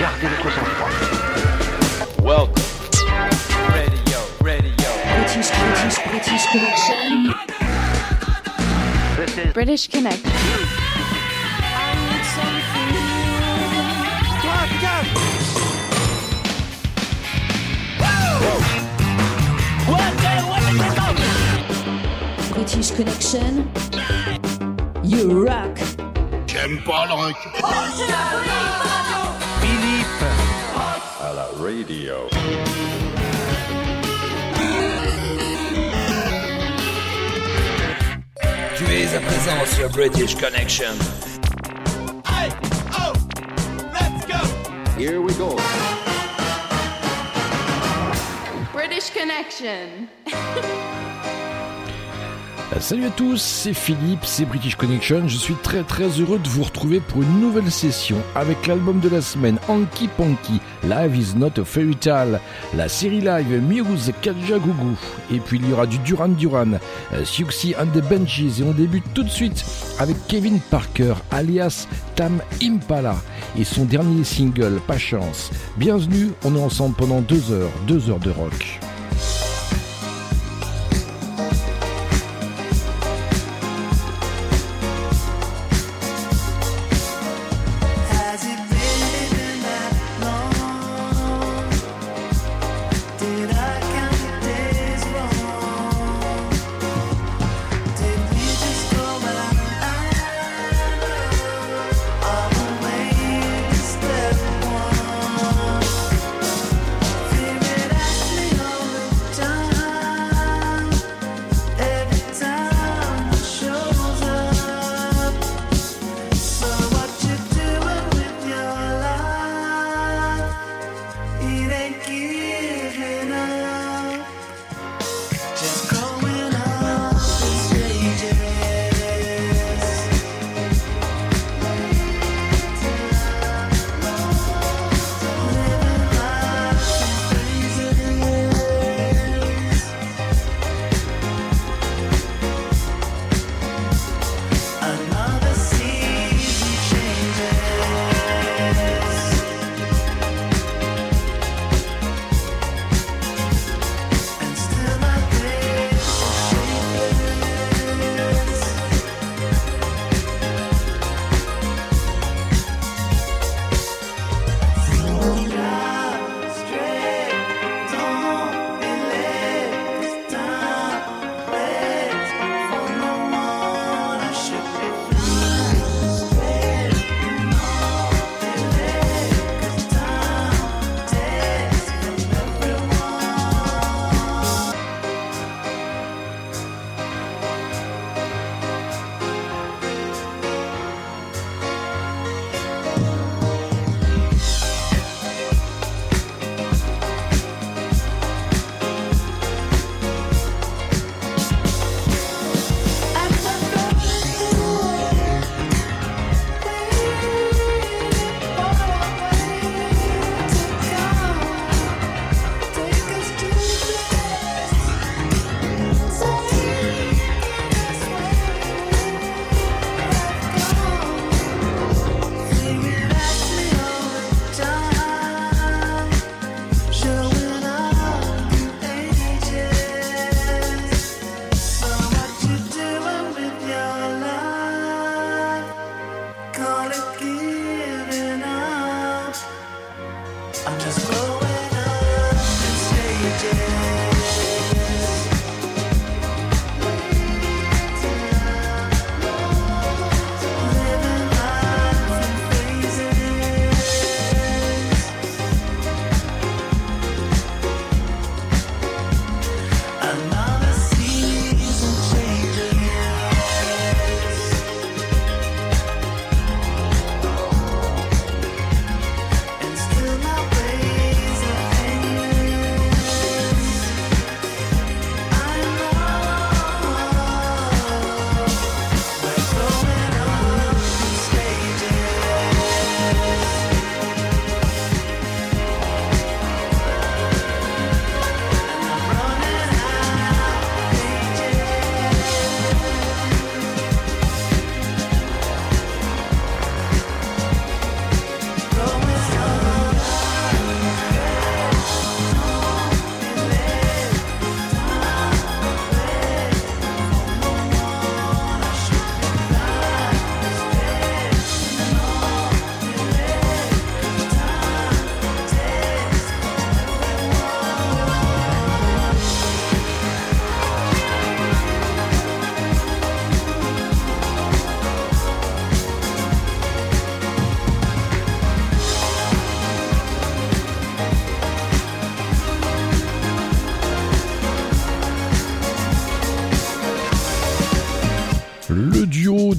Gardez votre sang-froid. Welcome. Radio, radio. British, British, British Connection. This is British Connect. British Connection. You rock. J'aime pas le rock. À la radio. Tu es à présent sur British Connection. Oh, Here we go. British Connection. Salut à tous, c'est Philippe, c'est British Connection. Je suis très très heureux de vous retrouver pour une nouvelle session avec l'album de la semaine Anki Ponky, Live is not a fairy tale, la série live Muse Kajagougou, et puis il y aura du Duran Duran, euh, Siouxsie and the Benches, et on débute tout de suite avec Kevin Parker, alias Tam Impala, et son dernier single, Pas chance. Bienvenue, on est ensemble pendant deux heures, deux heures de rock.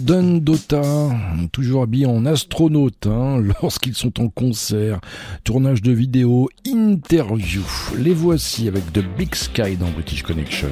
Dundota, toujours habillé en astronaute hein, lorsqu'ils sont en concert, tournage de vidéo, interview. Les voici avec The Big Sky dans British Connection.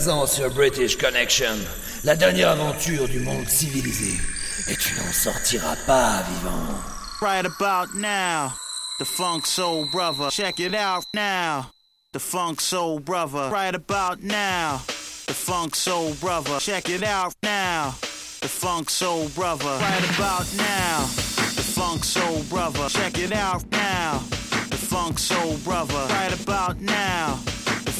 sur British Connection, la dernière aventure du monde civilisé. Et tu n'en sortiras pas vivant. Right about now, the funk soul brother, check it out now. The funk soul brother, right about now. The funk soul brother, check it out now. The funk soul brother, right about now. The funk soul brother, check it out now. The funk soul brother, right about now.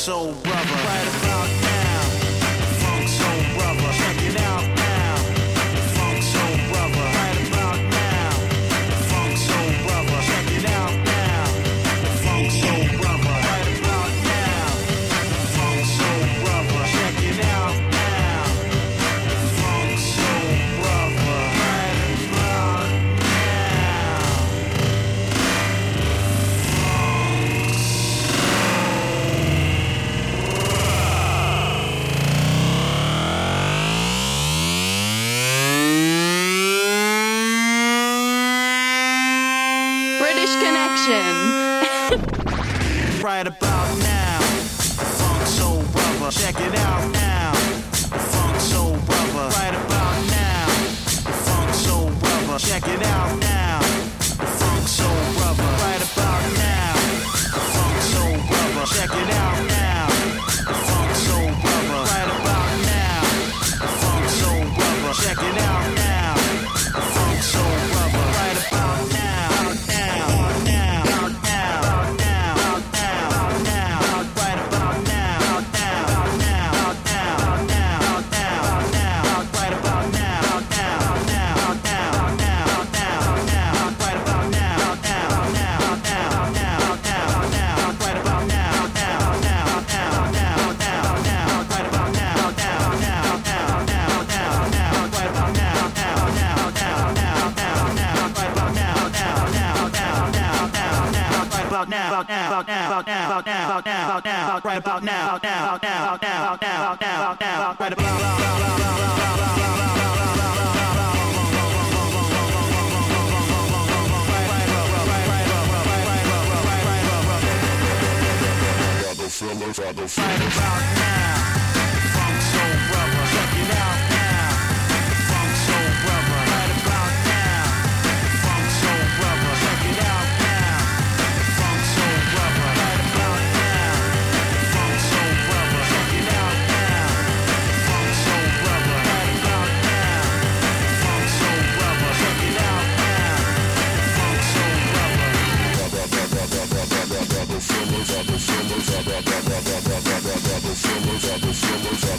so about now, about now, about now, about now, about now, about now, about now, about right about now, about now, about now, about now, about now, about now, about now, about right about now. Filler, right about now.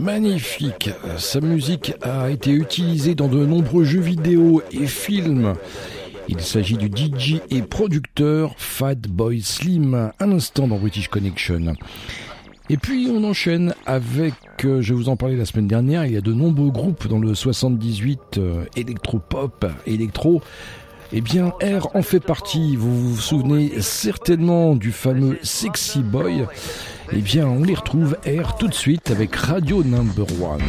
Magnifique, sa musique a été utilisée dans de nombreux jeux vidéo et films. Il s'agit du DJ et producteur Fat Boy Slim, un instant dans British Connection. Et puis on enchaîne avec, euh, je vous en parlais la semaine dernière, il y a de nombreux groupes dans le 78 euh, électro-pop, électro. Eh bien, R en fait partie. Vous vous souvenez certainement du fameux Sexy Boy. Eh bien, on les retrouve R tout de suite avec Radio Number One.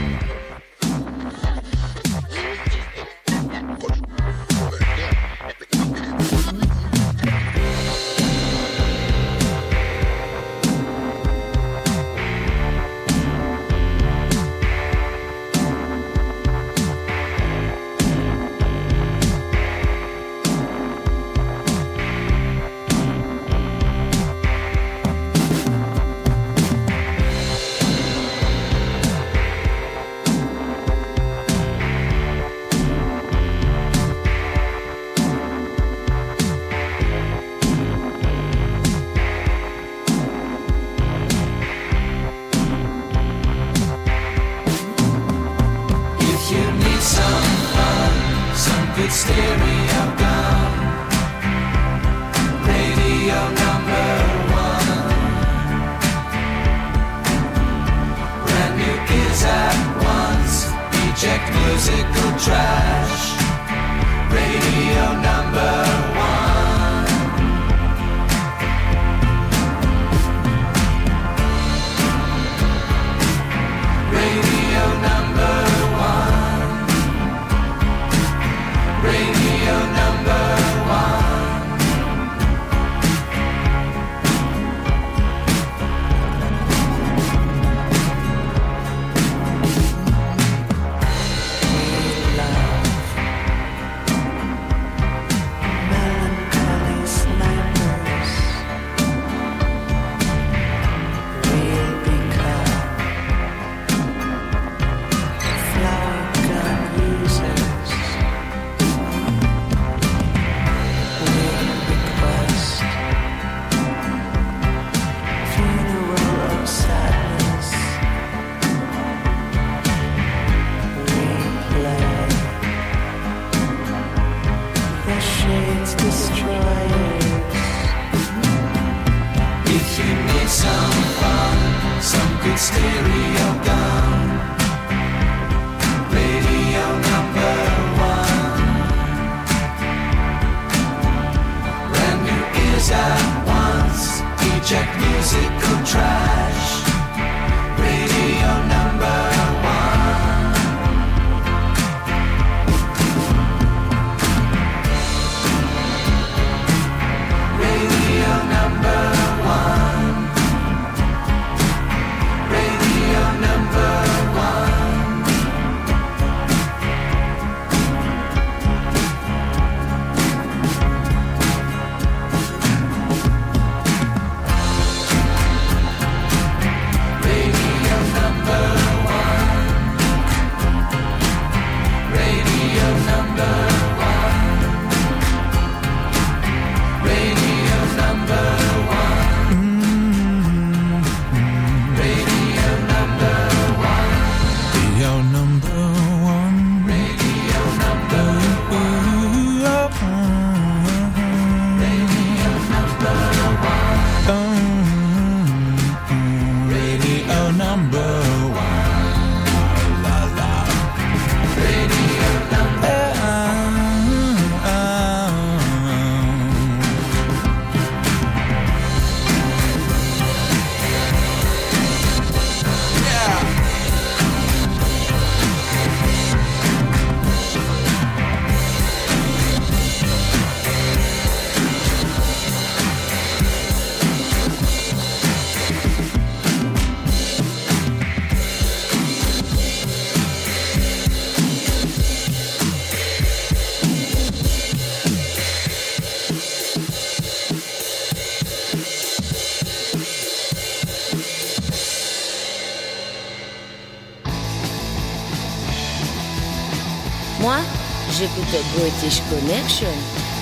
J'écoutais British Connection.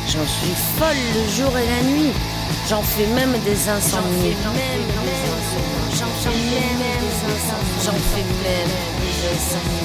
J'en suis folle le jour et la nuit. J'en fais même des insomnies. J'en fais même des insomnies. J'en fais même des J'en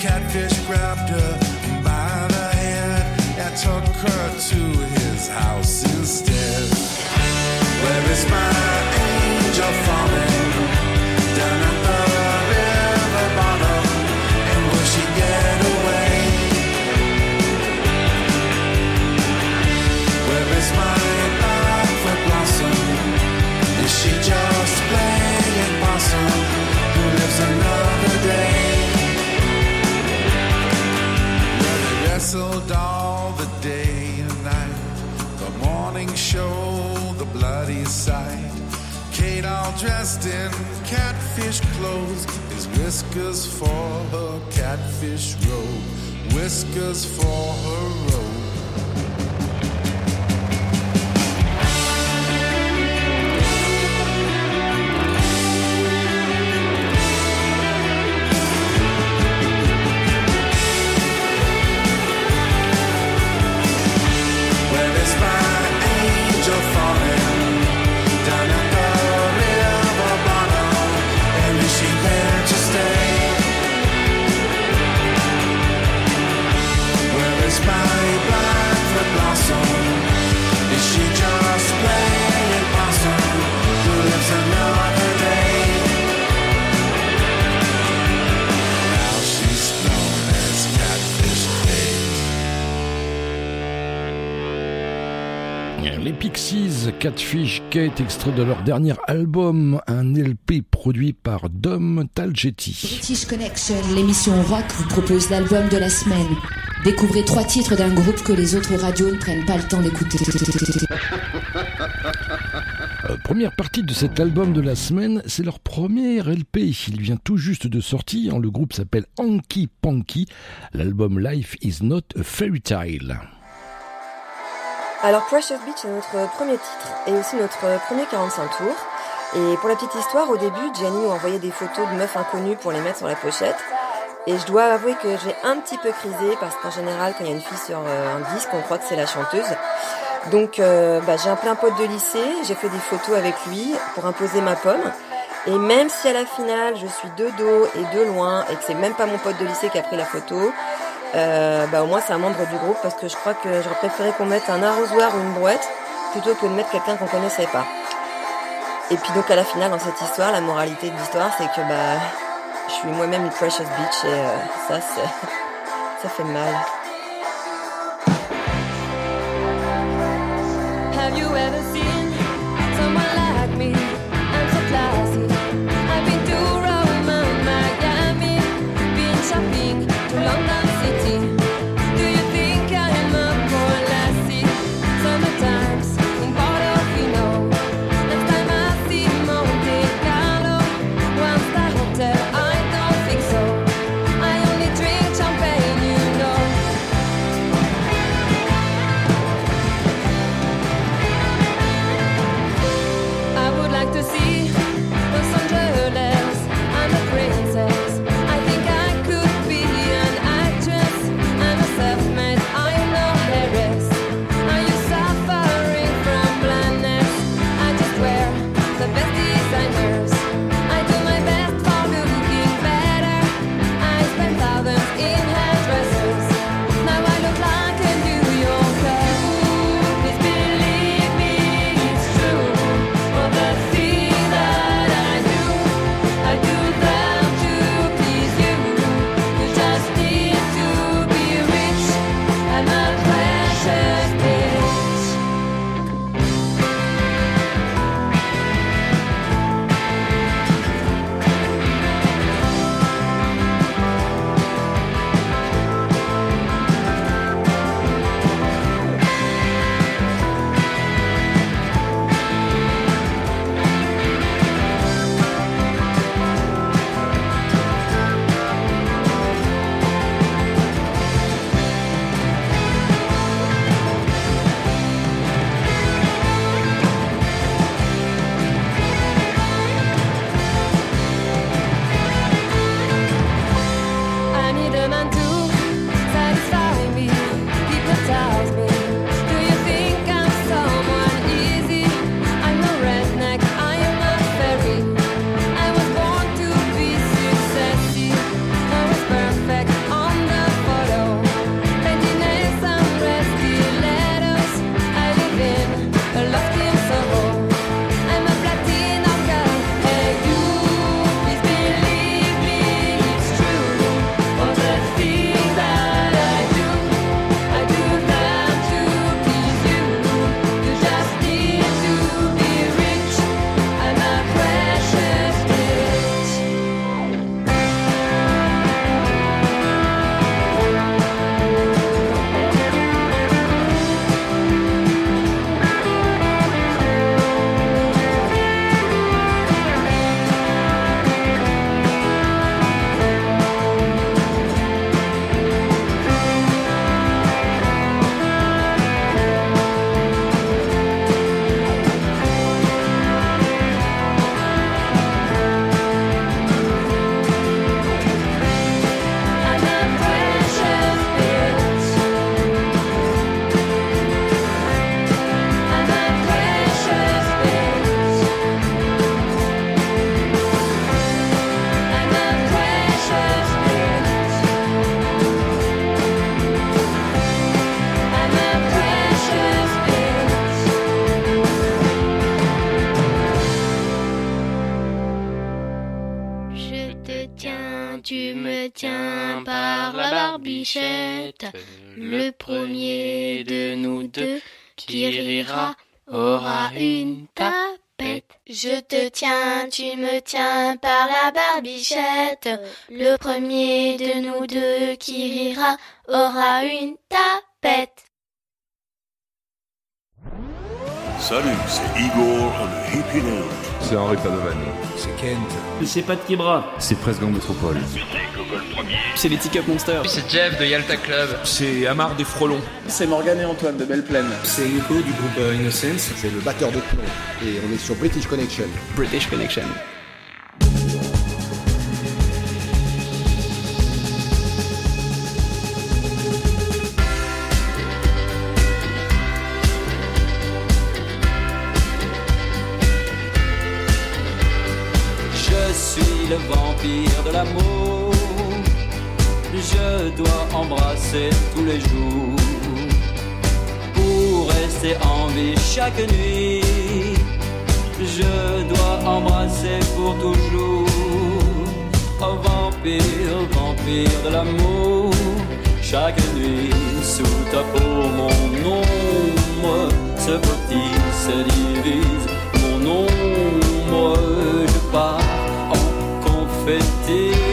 catfish grabbed her by the head and took her to his house instead. Where is my Kate all dressed in catfish clothes. His whiskers for her catfish robe. Whiskers for her robe. Catfish Kate, extrait de leur dernier album, un LP produit par Dom Talgetti. British Connection, l'émission rock vous propose l'album de la semaine. Découvrez trois titres d'un groupe que les autres radios ne prennent pas le temps d'écouter. Euh, première partie de cet album de la semaine, c'est leur premier LP. Il vient tout juste de sortir. Le groupe s'appelle Hanky Panky. L'album Life is not a fairy tale. Alors Precious Beach est notre premier titre et aussi notre premier 45 tours. Et pour la petite histoire, au début, Gianni nous envoyait des photos de meufs inconnues pour les mettre sur la pochette. Et je dois avouer que j'ai un petit peu crisé parce qu'en général, quand il y a une fille sur euh, un disque, on croit que c'est la chanteuse. Donc euh, bah, j'ai un plein pote de lycée, j'ai fait des photos avec lui pour imposer ma pomme. Et même si à la finale, je suis de dos et de loin et que c'est même pas mon pote de lycée qui a pris la photo, euh, bah au moins c'est un membre du groupe parce que je crois que j'aurais préféré qu'on mette un arrosoir ou une brouette plutôt que de mettre quelqu'un qu'on connaissait pas. Et puis donc à la finale dans cette histoire, la moralité de l'histoire c'est que bah je suis moi-même une precious bitch et euh, ça ça fait mal. Salut, c'est Igor on the Hippie Note. C'est Henri Padovan. C'est Kent. C'est Pat Kebra. C'est Presque Métropole. C'est les Ticket Monsters. C'est Jeff de Yalta Club. C'est Amar des Frelons. C'est Morgan et Antoine de Belle Plaine. C'est Nico du groupe euh, Innocence. C'est le batteur de plomb. Et on est sur British Connection. British Connection. Le vampire de l'amour. Je dois embrasser tous les jours pour rester en vie chaque nuit. Je dois embrasser pour toujours. Oh vampire, vampire de l'amour. Chaque nuit sous ta peau, mon ombre se petit se divise. Mon ombre, je pars en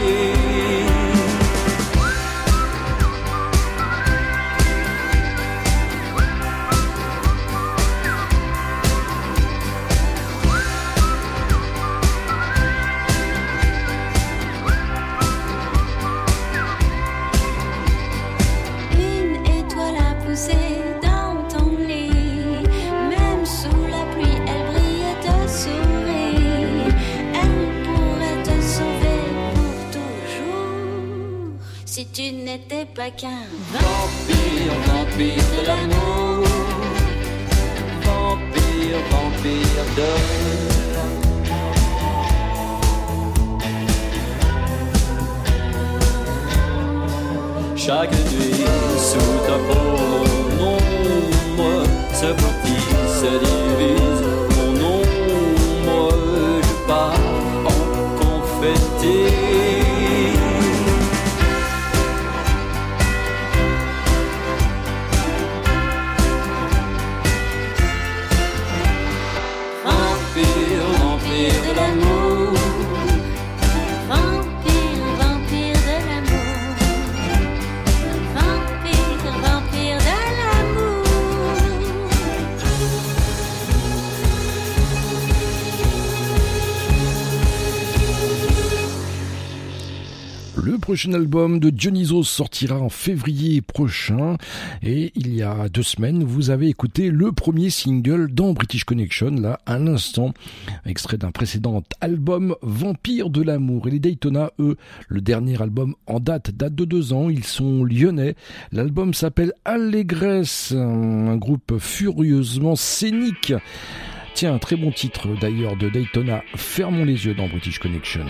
qu'un Vampire, vampire de l'amour. Vampire, vampire de Chaque nuit, sous ta peau, mon ombre se petit, se divise. Prochain album de Dionysos sortira en février prochain. Et il y a deux semaines vous avez écouté le premier single dans British Connection là à l'instant extrait d'un précédent album Vampire de l'amour. Et les Daytona eux le dernier album en date date de deux ans. Ils sont lyonnais. L'album s'appelle Allégresse un groupe furieusement scénique. Tiens, un très bon titre d'ailleurs de Daytona, Fermons les yeux dans British Connection.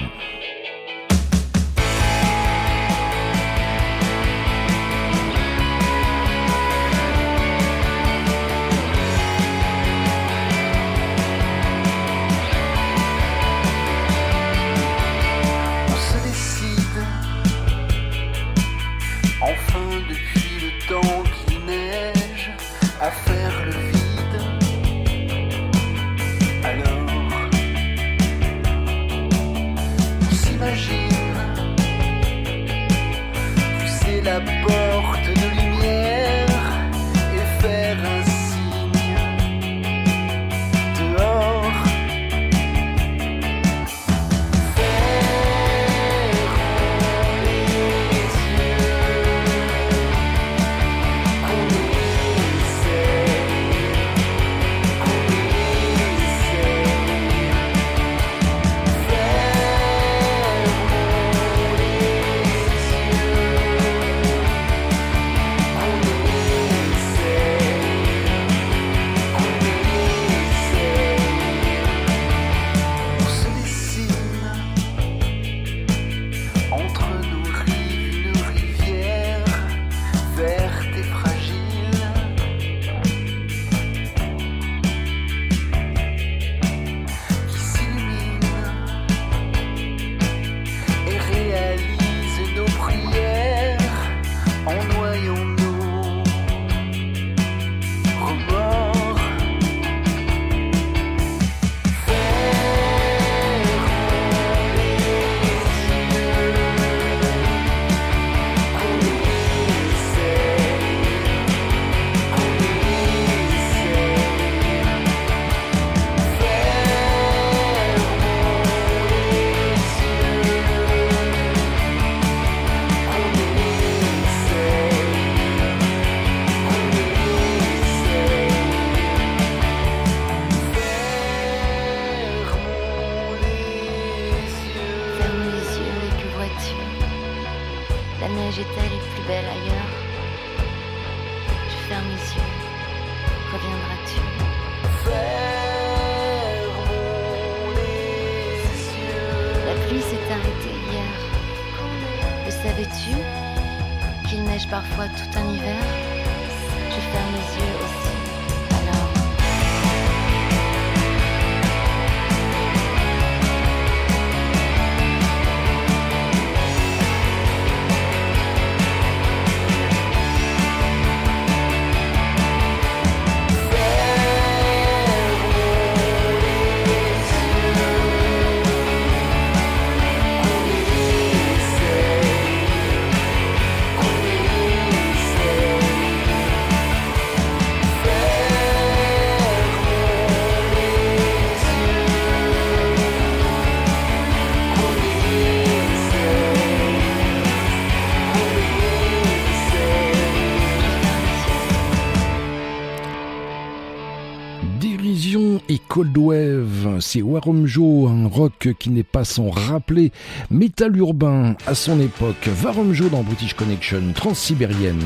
Coldwave, c'est Warumjo, un rock qui n'est pas sans rappeler métal urbain à son époque. Warumjo dans British Connection, transsibérienne.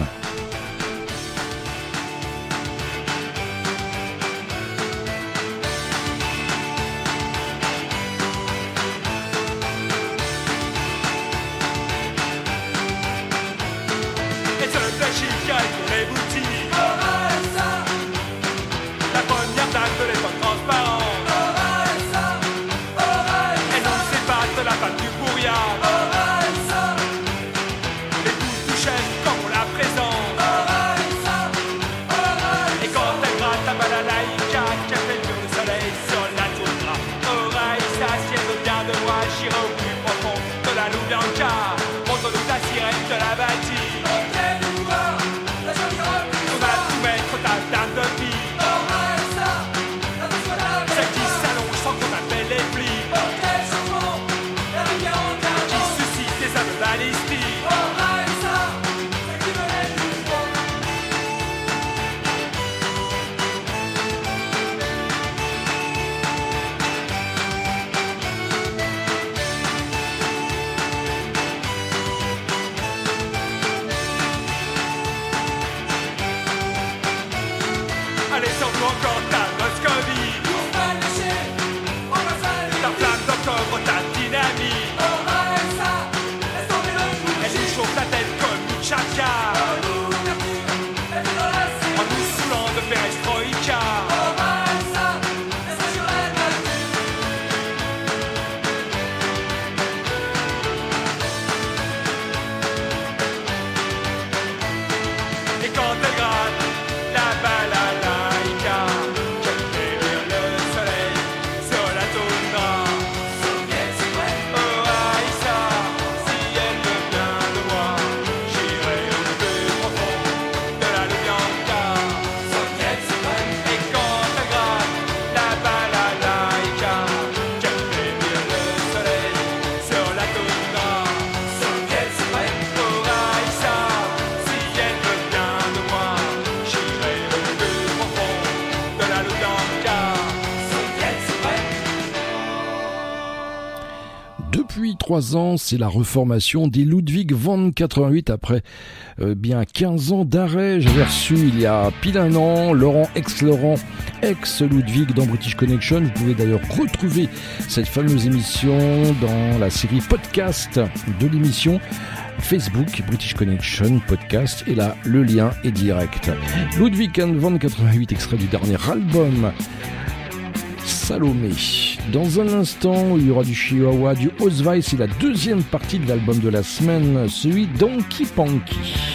trois ans, c'est la reformation des Ludwig van 88 après euh, bien 15 ans d'arrêt. J'avais reçu il y a pile un an Laurent ex-Laurent, ex-Ludwig dans British Connection. Vous pouvez d'ailleurs retrouver cette fameuse émission dans la série podcast de l'émission. Facebook, British Connection, podcast, et là, le lien est direct. Ludwig van 88, extrait du dernier album, Salomé. Dans un instant, il y aura du Chihuahua, du Osweiss et la deuxième partie de l'album de la semaine, celui Donkey Punky.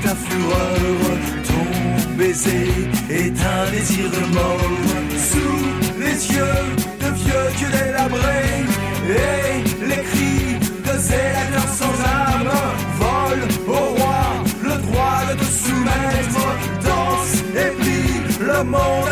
Ta fureur. Ton baiser est un désir de mort. Sous les yeux de vieux dieux délabrés et les cris de zélateurs sans âme volent au roi le droit de te soumettre. Danse et plie le monde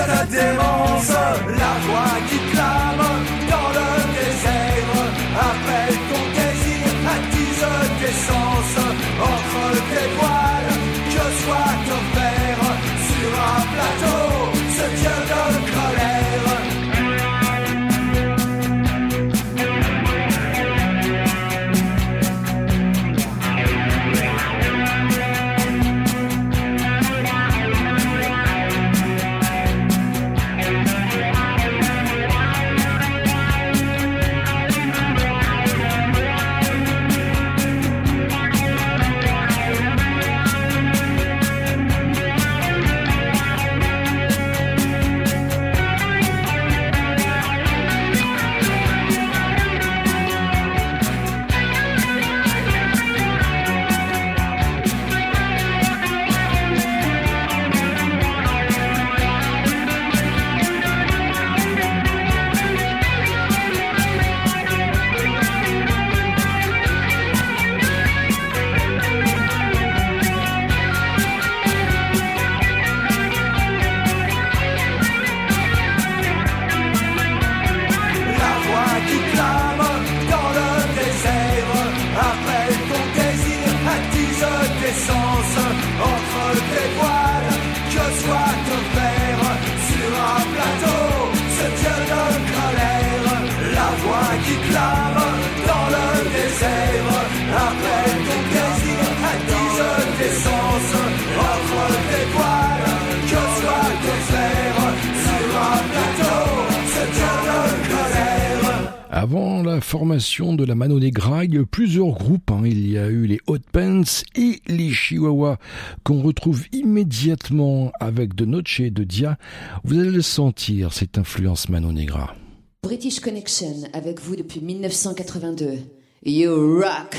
formation de la Mano Negra, il y a eu plusieurs groupes. hein. Il y a eu les Hot Pants et les Chihuahuas qu'on retrouve immédiatement avec de Noche et de Dia. Vous allez le sentir, cette influence Mano Negra. British Connection avec vous depuis 1982. You rock!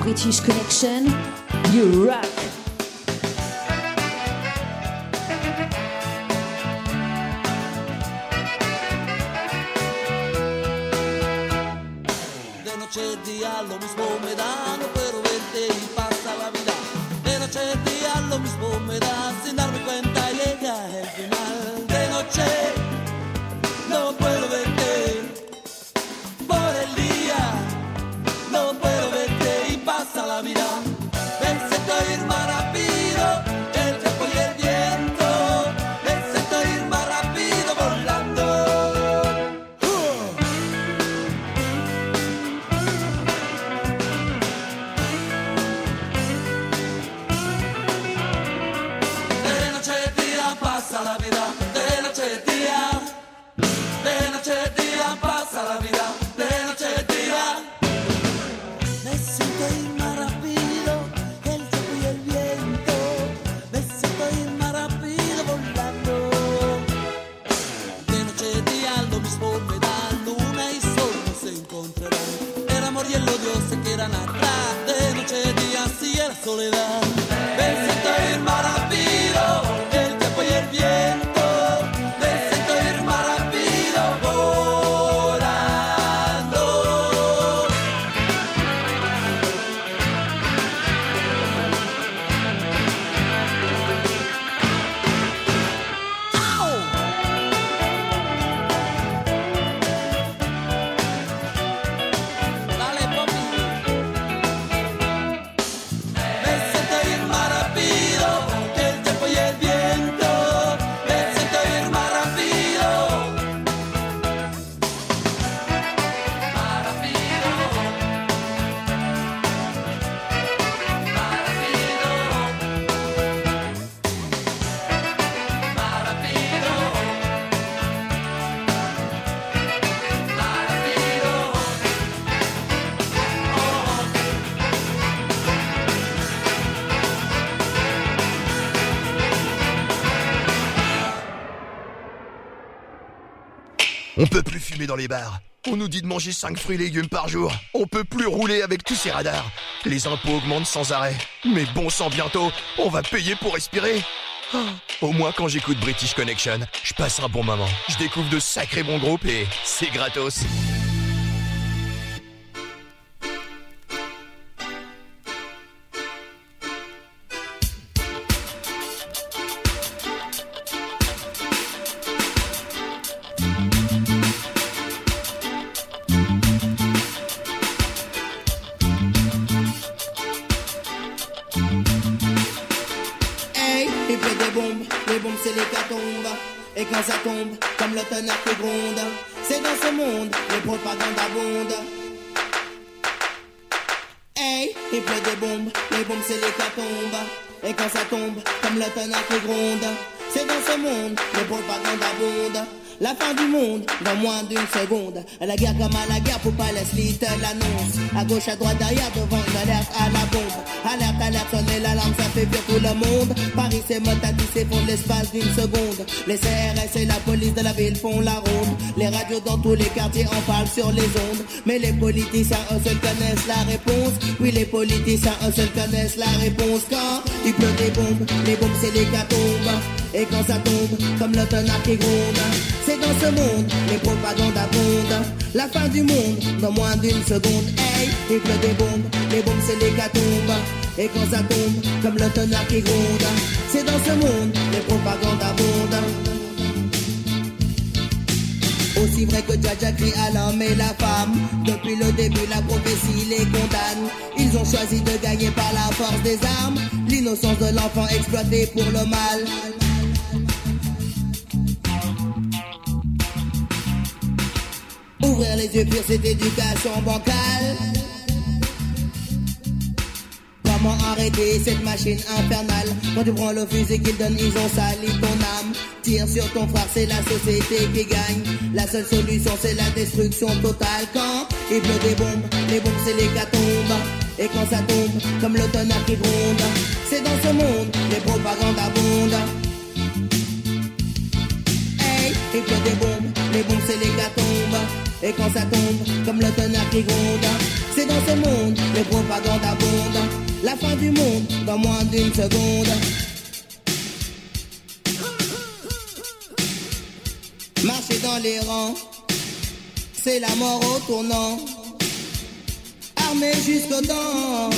British Connection, you rock! Noche día lo mismo me da, no puedo verte y pasa la vida. De noche día lo mismo me da, sin darme cuenta llega el final. De noche les bars. On nous dit de manger 5 fruits et légumes par jour. On peut plus rouler avec tous ces radars. Les impôts augmentent sans arrêt. Mais bon sang bientôt, on va payer pour respirer. Ah, Au moins quand j'écoute British Connection, je passe un bon moment. Je découvre de sacrés bons groupes et c'est gratos. Comme le tonnerre qui gronde, c'est dans ce monde, les propagandes abondent. La fin du monde dans moins d'une seconde. À la guerre comme à la guerre pour Palestine l'annonce. À gauche, à droite, derrière, devant alerte à la bombe. Alerte, alerte, sonner l'alarme, ça fait pire tout le monde. Paris, motati, c'est fond de l'espace d'une seconde. Les CRS et la police de la ville font la ronde. Les radios dans tous les quartiers en parlent sur les ondes. Mais les politiciens, eux seuls connaissent la réponse. Oui, les politiciens, eux seuls connaissent la réponse. Quand il pleut des bombes, les bombes, c'est les tombent. Et quand ça tombe, comme le tonnerre qui gronde, c'est dans ce monde, les propagandes abondent. La fin du monde, dans moins d'une seconde. Hey, il pleut des bombes, les bombes c'est l'hécatombe. Et quand ça tombe, comme le tonnerre qui gronde, c'est dans ce monde, les propagandes abondent. Aussi vrai que Dja crie à l'homme et la femme Depuis le début la prophétie les condamne Ils ont choisi de gagner par la force des armes L'innocence de l'enfant exploité pour le mal Ouvrir les yeux pure cette éducation bancale. Comment arrêter cette machine infernale? Quand tu prends le fusil qu'ils donnent, ils ont sali ton âme. Tire sur ton frère, c'est la société qui gagne. La seule solution, c'est la destruction totale. Quand il pleut des bombes, les bombes c'est l'hécatombe. Et quand ça tombe, comme le tonnerre qui gronde C'est dans ce monde, les propagandes abondent. Hey, il pleut des bombes, les bombes c'est l'hécatombe Et quand ça tombe, comme le tonnerre qui gronde C'est dans ce monde, les propagandes abondent La fin du monde, dans moins d'une seconde. Marcher dans les rangs C'est la mort au tournant. Armé jusqu'aux dents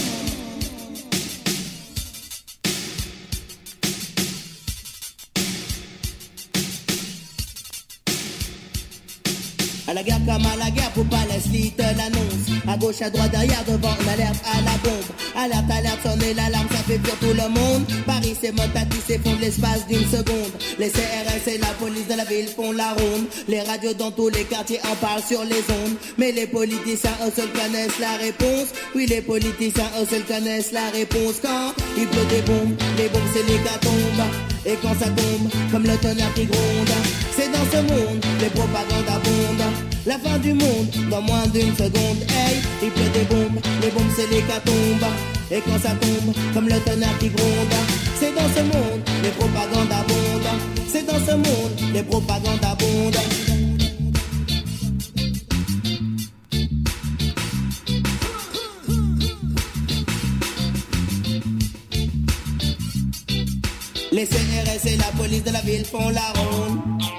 À la guerre comme à la guerre pour Palestine l'annonce À gauche, à droite, derrière, devant une alerte à la bombe. Alerte, alerte, sonner l'alarme, ça fait peur tout le monde. Paris c'est c'est fond de l'espace d'une seconde. Les CRS et la police de la ville font la ronde. Les radios dans tous les quartiers en parlent sur les ondes. Mais les politiciens eux seuls connaissent la réponse. Oui les politiciens eux seuls connaissent la réponse. Quand il pleut des bombes, les bombes c'est l'hécatombe Et quand ça tombe, comme le tonnerre qui gronde C'est dans ce monde, les propagandes abondent la fin du monde dans moins d'une seconde. Hey, il pleut des bombes, les bombes c'est l'hécatombe. Et quand ça tombe, comme le tonnerre qui gronde, c'est dans ce monde, les propagandes abondent. C'est dans ce monde, les propagandes abondent. Les CRS et la police de la ville font la ronde.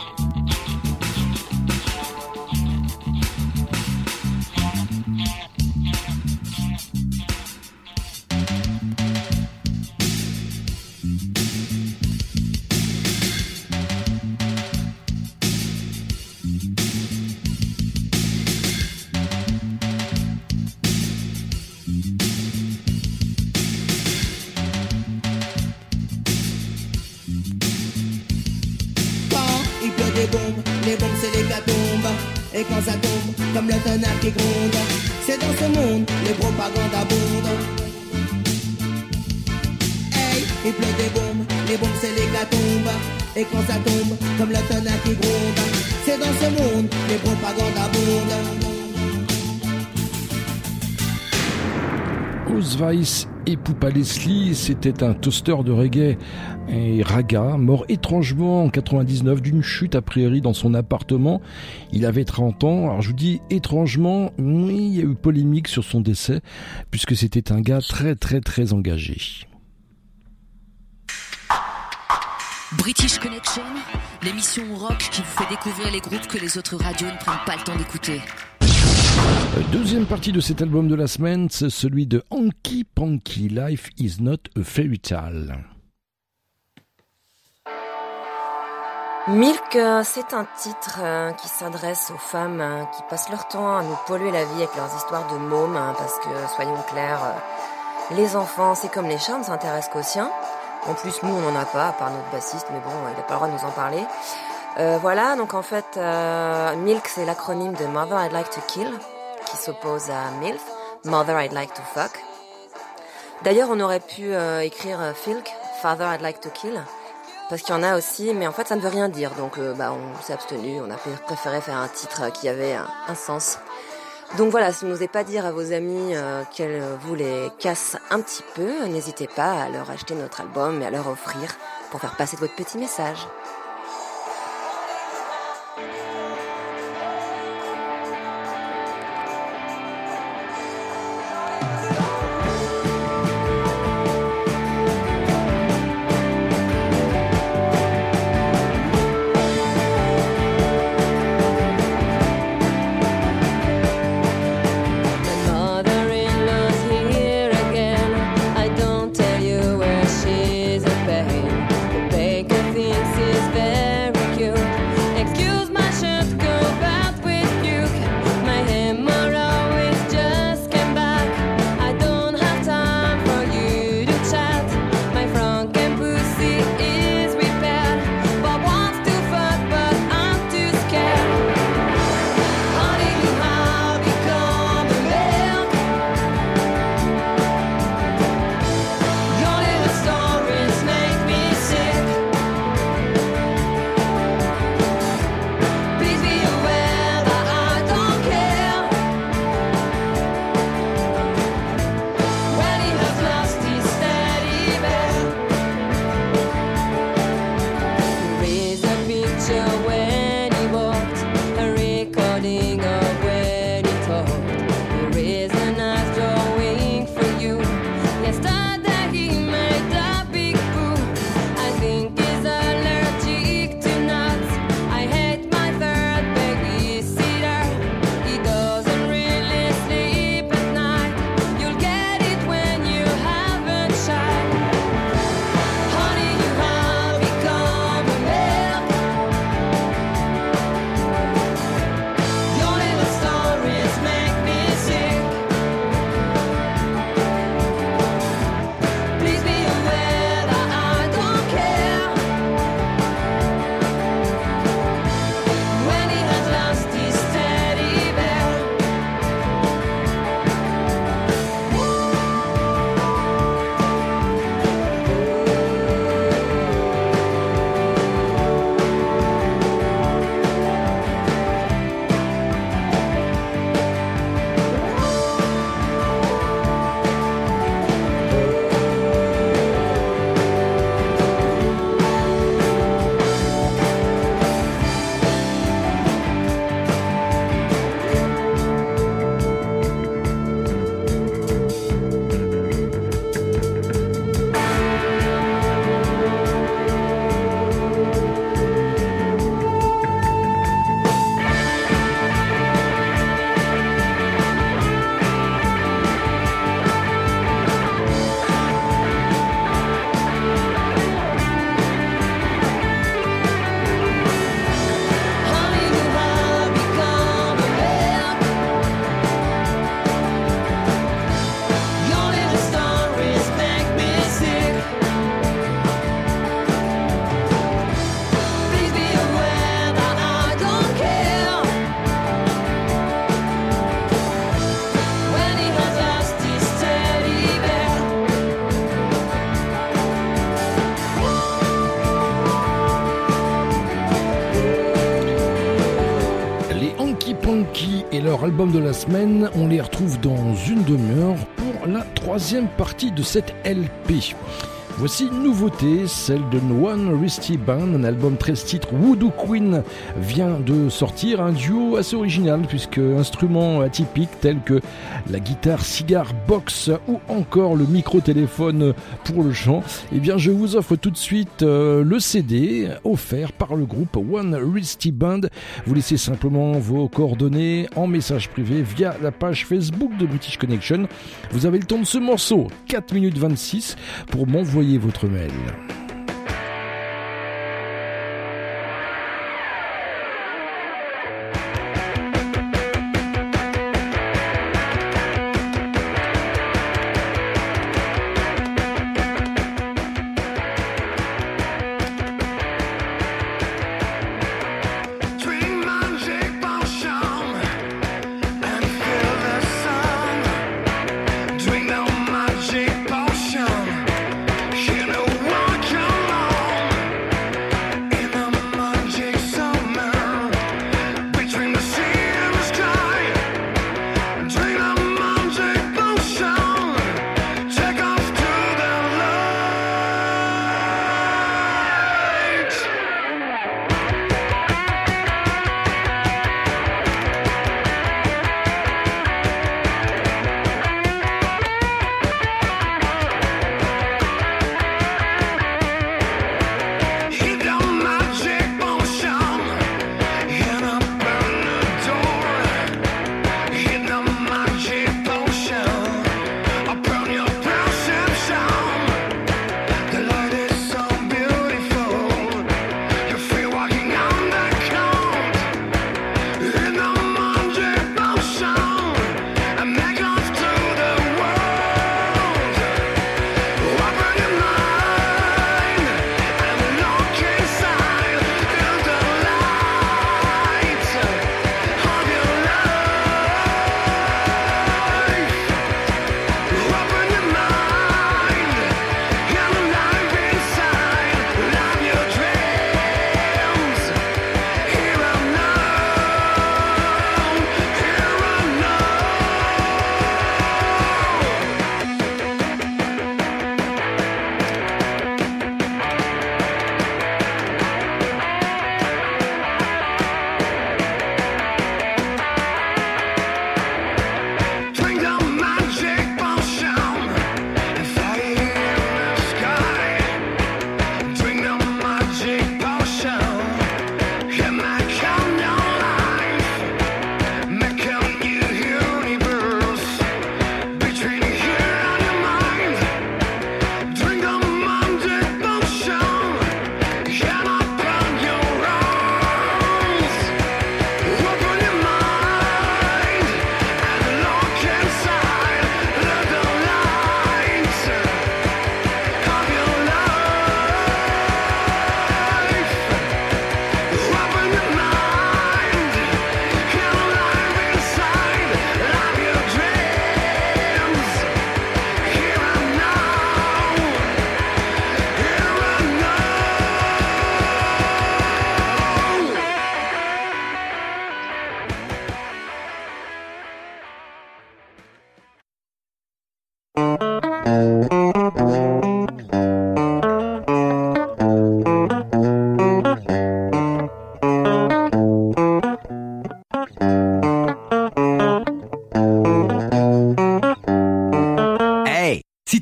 Tombe, comme le tonnerre qui gronde C'est dans ce monde, les propagandes abondent. Hey, il pleut des bombes, les bombes c'est l'hécatombe Et quand ça tombe, comme le tonnerre qui gronde C'est dans ce monde, les propagandes abondent Osweiss et Poupa Leslie, c'était un toaster de reggae et raga, mort étrangement en 99 d'une chute a priori dans son appartement. Il avait 30 ans. Alors je vous dis étrangement, oui, il y a eu polémique sur son décès puisque c'était un gars très très très engagé. British Connection, l'émission rock qui vous fait découvrir les groupes que les autres radios ne prennent pas le temps d'écouter. Deuxième partie de cet album de la semaine, celui de Hanky Panky, Life is not a fairy tale. Milk, euh, c'est un titre euh, qui s'adresse aux femmes euh, qui passent leur temps à nous polluer la vie avec leurs histoires de mômes, hein, parce que, soyons clairs, euh, les enfants, c'est comme les chats, ne s'intéressent qu'aux siens. En plus, nous, on n'en a pas, à part notre bassiste, mais bon, il n'a pas le droit de nous en parler. Euh, voilà, donc en fait, euh, MILK, c'est l'acronyme de Mother I'd Like to Kill, qui s'oppose à MILF, Mother I'd Like to Fuck. D'ailleurs, on aurait pu euh, écrire euh, FILK, Father I'd Like to Kill, parce qu'il y en a aussi, mais en fait, ça ne veut rien dire, donc euh, bah, on s'est abstenu, on a pré- préféré faire un titre qui avait un, un sens. Donc voilà, si vous n'osez pas dire à vos amis euh, qu'elle vous les casse un petit peu, n'hésitez pas à leur acheter notre album et à leur offrir pour faire passer votre petit message. Album de la semaine, on les retrouve dans une demi-heure pour la troisième partie de cette LP. Voici une nouveauté, celle de One Risty Band, un album 13 titres. Voodoo Queen vient de sortir un duo assez original puisque instruments atypiques tels que la guitare cigar box ou encore le micro-téléphone pour le chant, eh bien je vous offre tout de suite euh, le CD offert par le groupe One Risty Band. Vous laissez simplement vos coordonnées en message privé via la page Facebook de British Connection. Vous avez le temps de ce morceau, 4 minutes 26, pour m'envoyer votre mail.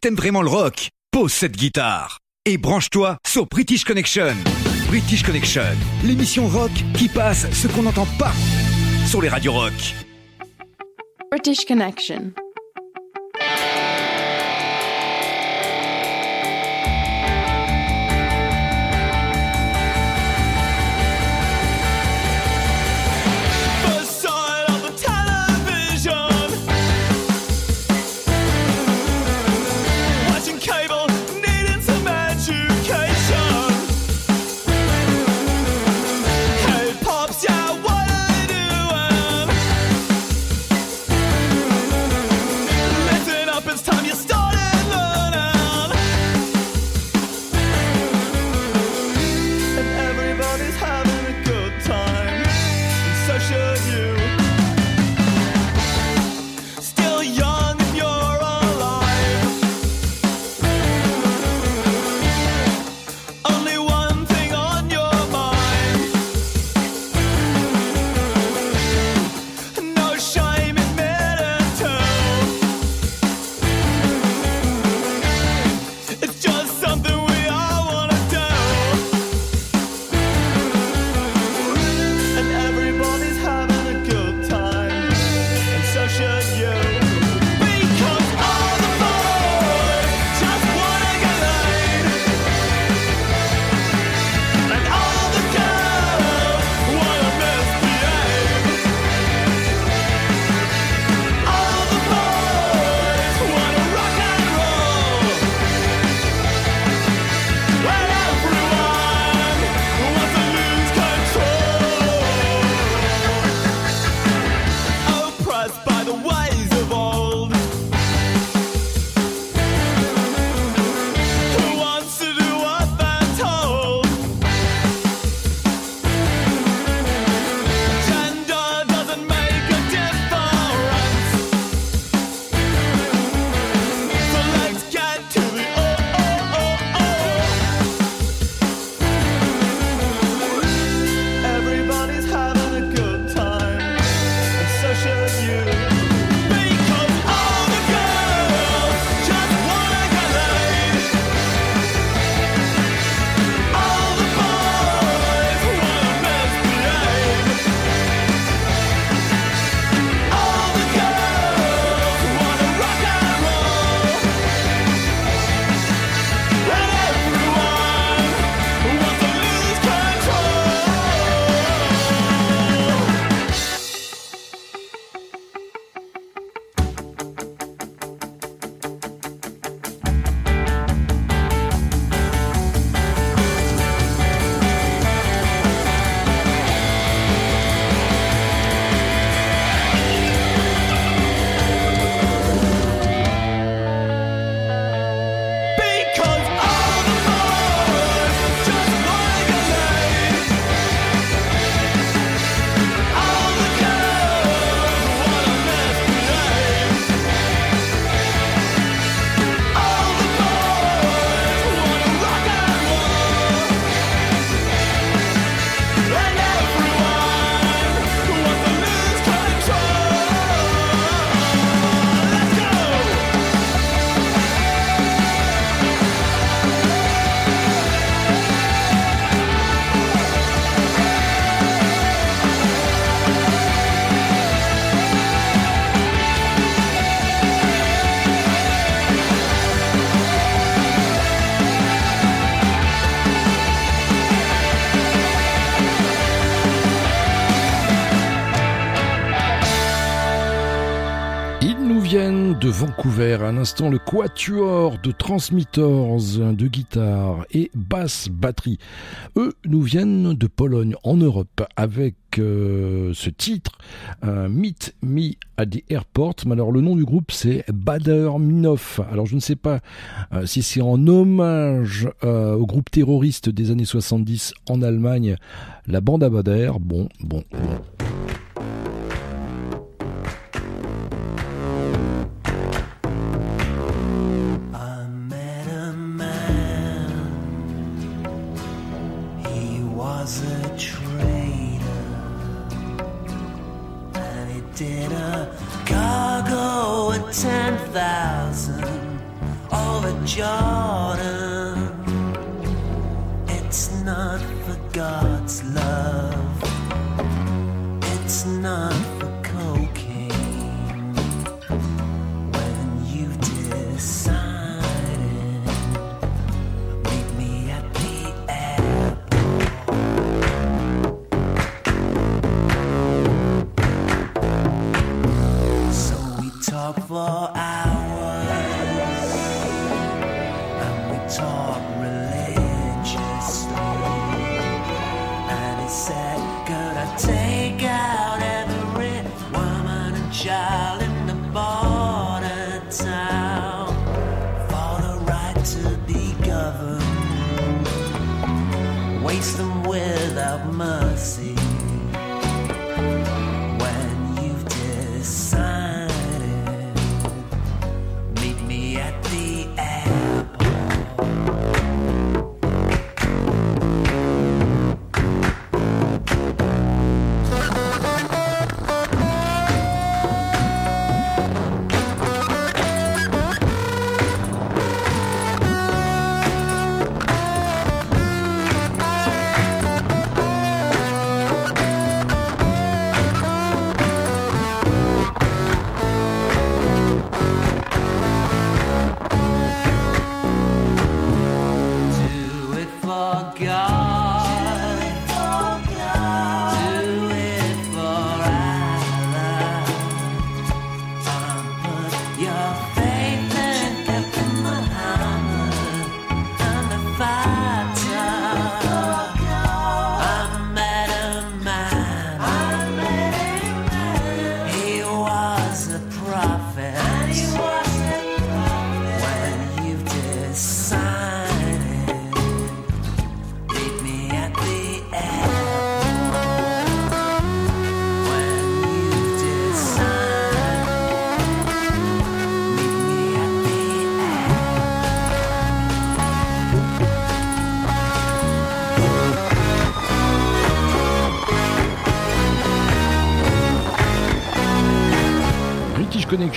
T'aimes vraiment le rock, pose cette guitare et branche-toi sur British Connection. British Connection, l'émission rock qui passe ce qu'on n'entend pas sur les radios rock. British Connection. L'instant, le quatuor de transmitters de guitare et basse batterie. Eux nous viennent de Pologne, en Europe, avec euh, ce titre, Meet Me at the Airport. Mais alors, le nom du groupe, c'est Bader Minoff. Alors, je ne sais pas euh, si c'est en hommage euh, au groupe terroriste des années 70 en Allemagne, la bande à Bader. Bon, bon, bon. Ten thousand over Jordan. It's not for God's love. It's not talk for hours,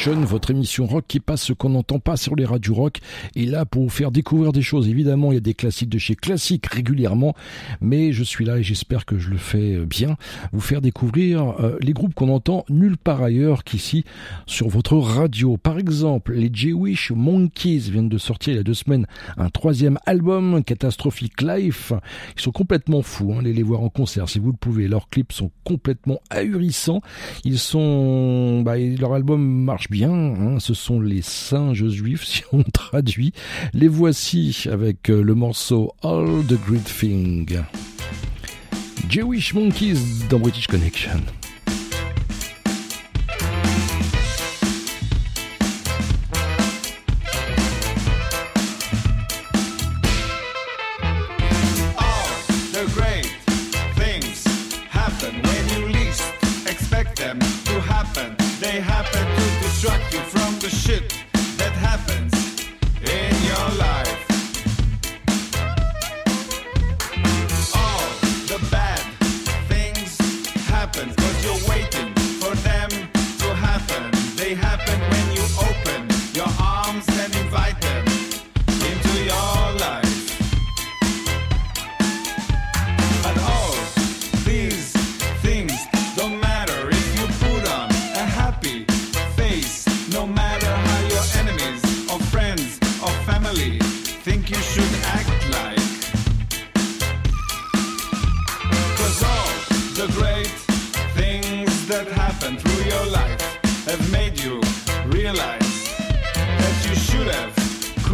Votre émission rock qui passe ce qu'on n'entend pas sur les radios rock, est là pour vous faire découvrir des choses. Évidemment, il y a des classiques de chez classiques régulièrement, mais je suis là et j'espère que je le fais bien. Vous faire découvrir euh, les groupes qu'on entend nulle part ailleurs qu'ici sur votre radio. Par exemple, les Jewish Monkeys viennent de sortir il y a deux semaines un troisième album, Catastrophic Life. Ils sont complètement fous, hein, allez les voir en concert si vous le pouvez. Leurs clips sont complètement ahurissants. Ils sont, bah, leur album marche bien. hein. Ce sont les singes juifs, si on traduit. Les voici avec euh, le morceau All the Great Thing. Jewish Monkeys dans British Connection.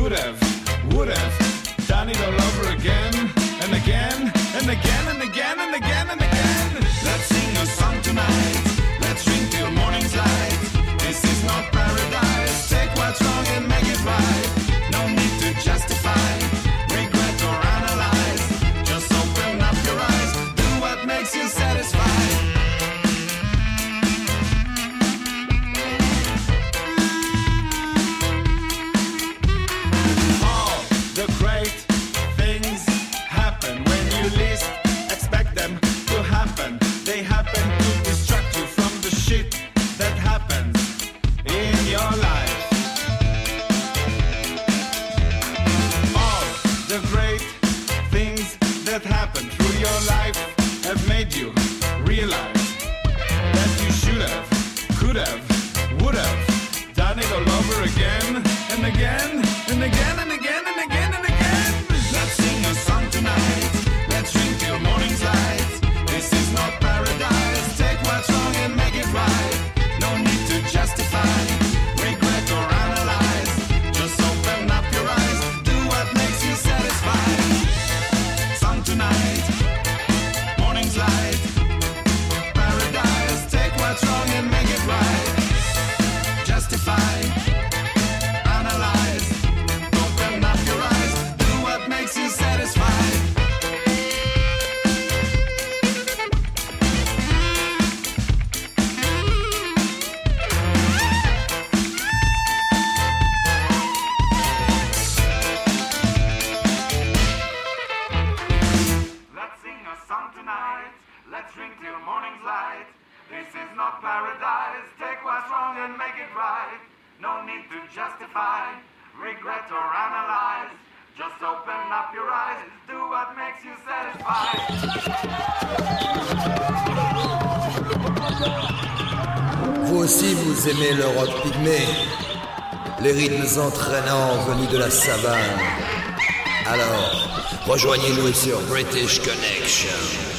could have, would have done it all over again and again and again and again and again and again. le pygmée, les rythmes entraînants venus de la savane. Alors, rejoignez-nous sur British Connection.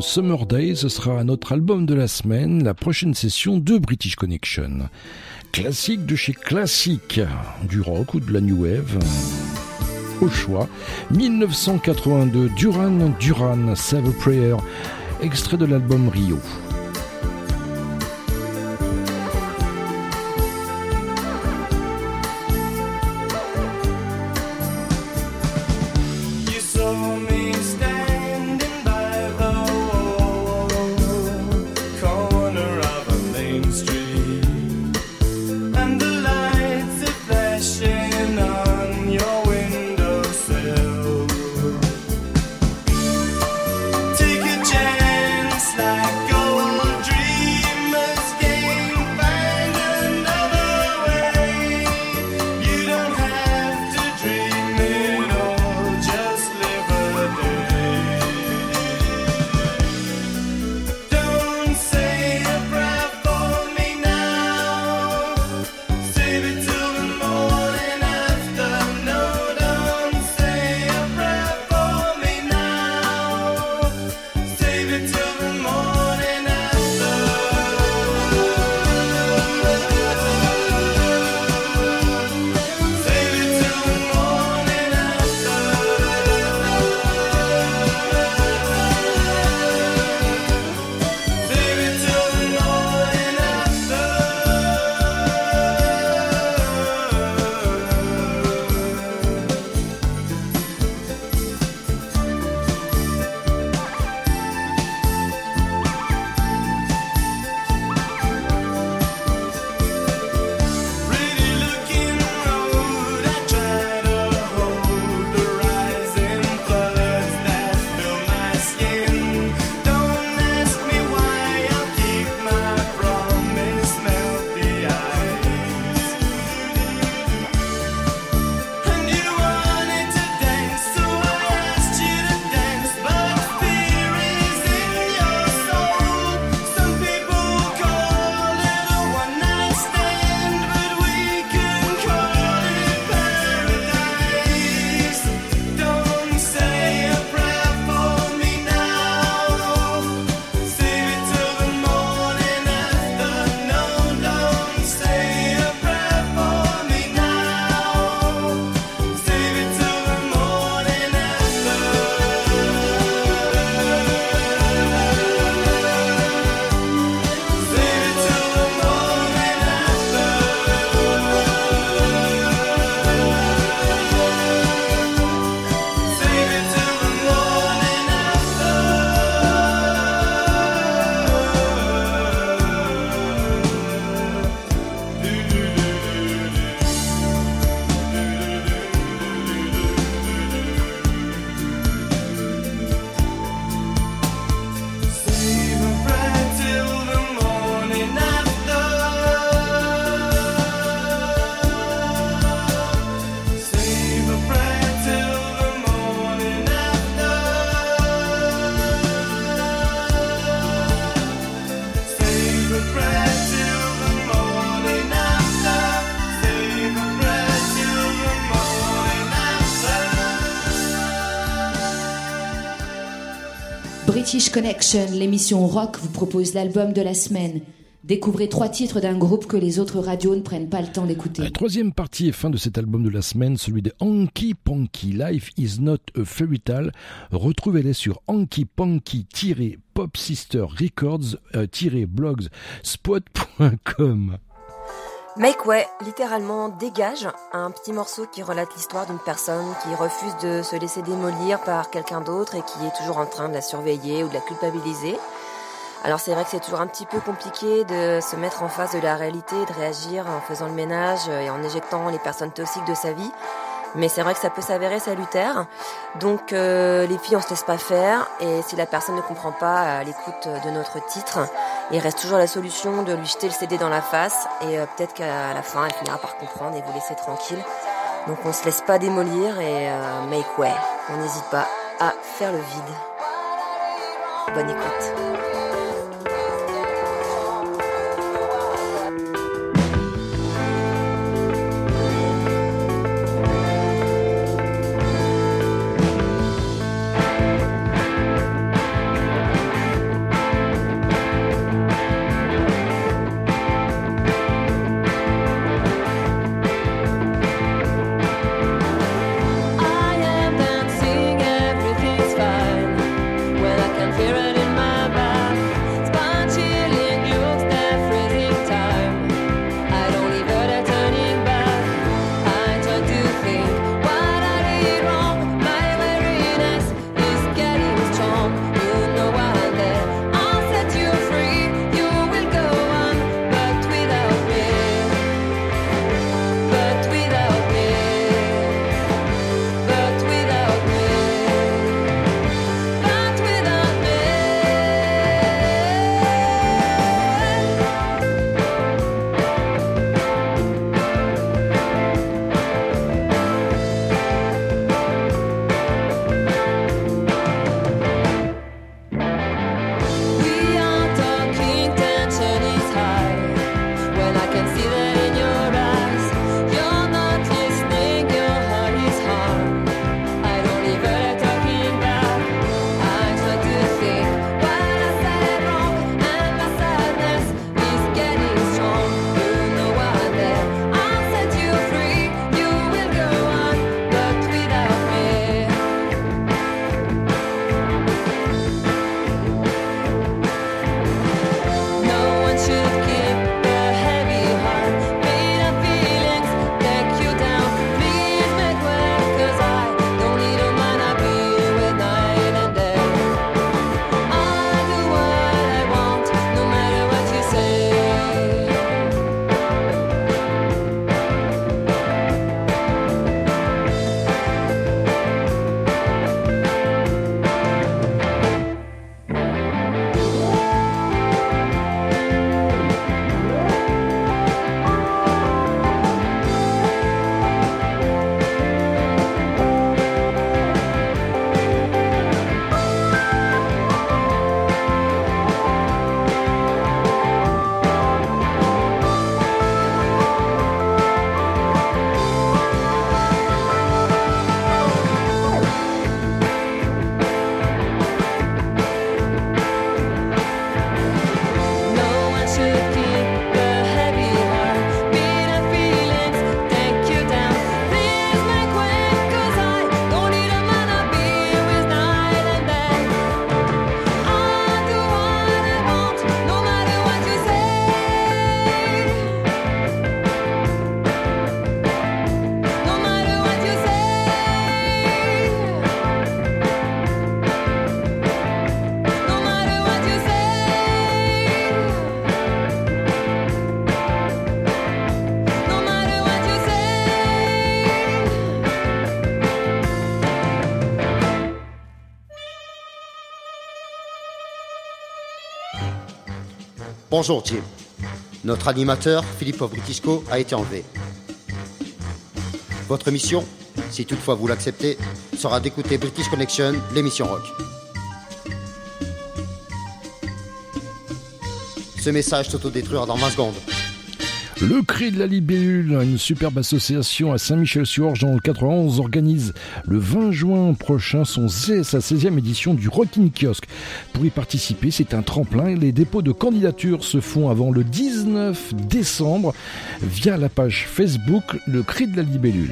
Summer Days, sera notre album de la semaine, la prochaine session de British Connection. Classique de chez classique, du rock ou de la new wave. Au choix, 1982, Duran Duran, Save a Prayer, extrait de l'album Rio. Connection, l'émission rock, vous propose l'album de la semaine. Découvrez trois titres d'un groupe que les autres radios ne prennent pas le temps d'écouter. La troisième partie et fin de cet album de la semaine, celui de Hanky Panky, Life is not a fairy tale. Retrouvez-les sur hankypanky-popsister-records-blogs spot.com. Make Way, littéralement dégage, un petit morceau qui relate l'histoire d'une personne qui refuse de se laisser démolir par quelqu'un d'autre et qui est toujours en train de la surveiller ou de la culpabiliser. Alors c'est vrai que c'est toujours un petit peu compliqué de se mettre en face de la réalité et de réagir en faisant le ménage et en éjectant les personnes toxiques de sa vie. Mais c'est vrai que ça peut s'avérer salutaire. Donc euh, les filles, on se laisse pas faire. Et si la personne ne comprend pas à l'écoute de notre titre, il reste toujours la solution de lui jeter le CD dans la face. Et euh, peut-être qu'à la fin, elle finira par comprendre et vous laisser tranquille. Donc on se laisse pas démolir et euh, make way. On n'hésite pas à faire le vide. Bonne écoute. Bonjour Jim. Notre animateur, Philippe Britisco, a été enlevé. Votre mission, si toutefois vous l'acceptez, sera d'écouter British Connection, l'émission rock. Ce message s'autodétruira dans 20 secondes. Le Cri de la Libellule, une superbe association à Saint-Michel-sur-Orge dans le 91, organise le 20 juin prochain son, sa 16e édition du Rockin' Kiosque. Pour y participer, c'est un tremplin. Les dépôts de candidature se font avant le 19 décembre via la page Facebook Le Cri de la Libellule.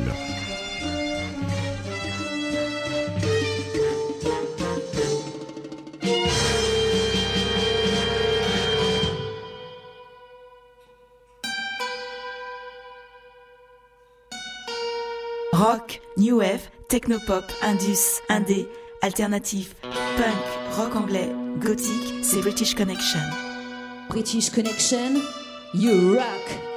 Rock, New Wave, Technopop, Indus, Indé, Alternatif, Punk, Rock anglais, Gothique, c'est British Connection. British Connection, you rock.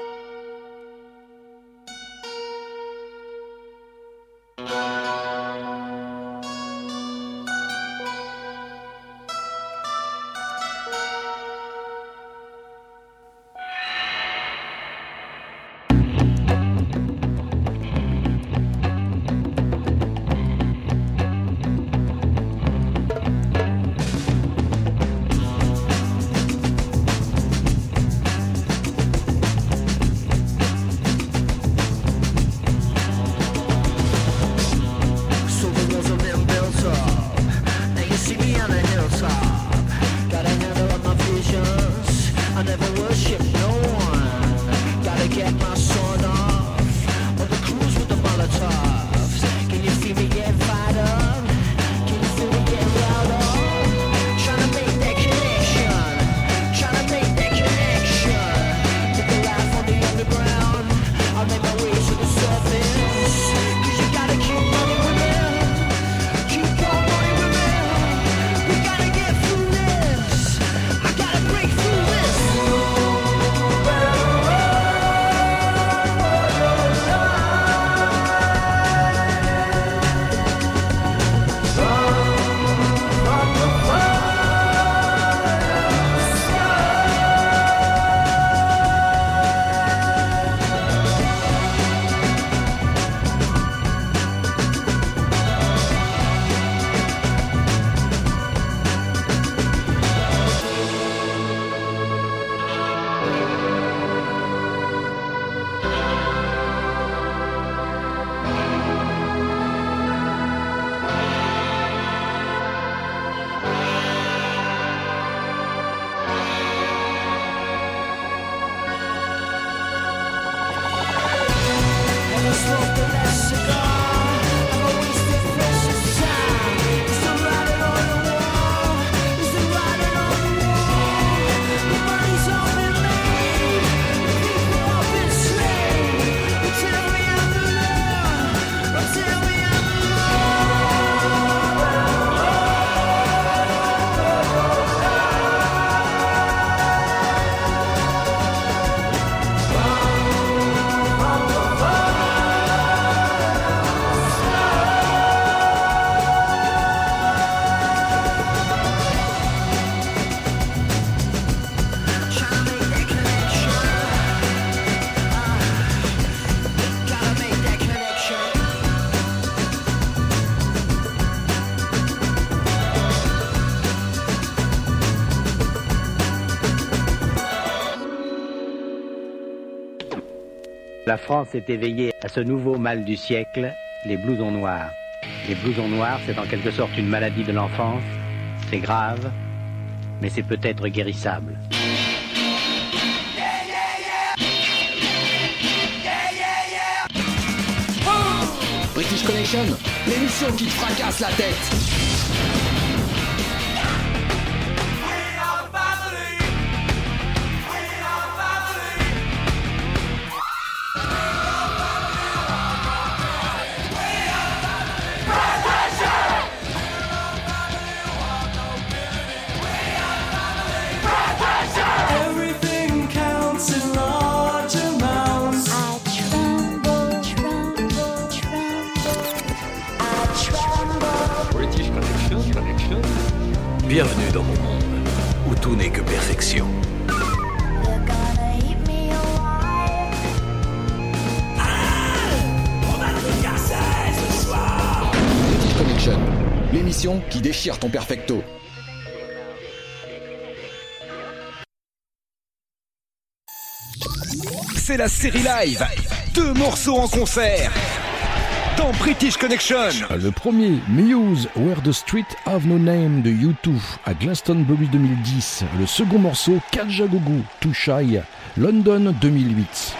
France est éveillée à ce nouveau mal du siècle, les blousons noirs. Les blousons noirs, c'est en quelque sorte une maladie de l'enfance. C'est grave, mais c'est peut-être guérissable. British Connection, l'émission qui fracasse la tête. Ton perfecto. C'est la série live. Deux morceaux en concert. Dans British Connection. Le premier, Muse, Where the Street Have No Name de U2 à Glastonbury 2010. Le second morceau, Kajagougou, Too Shy, London 2008.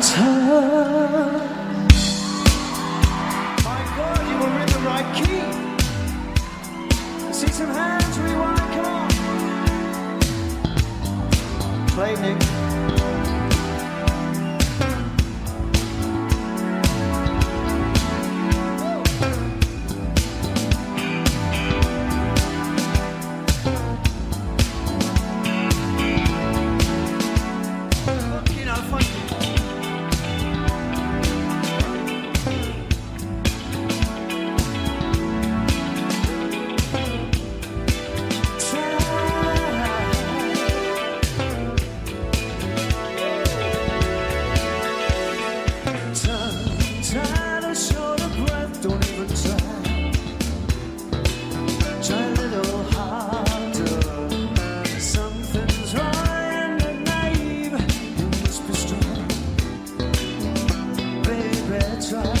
长。Try.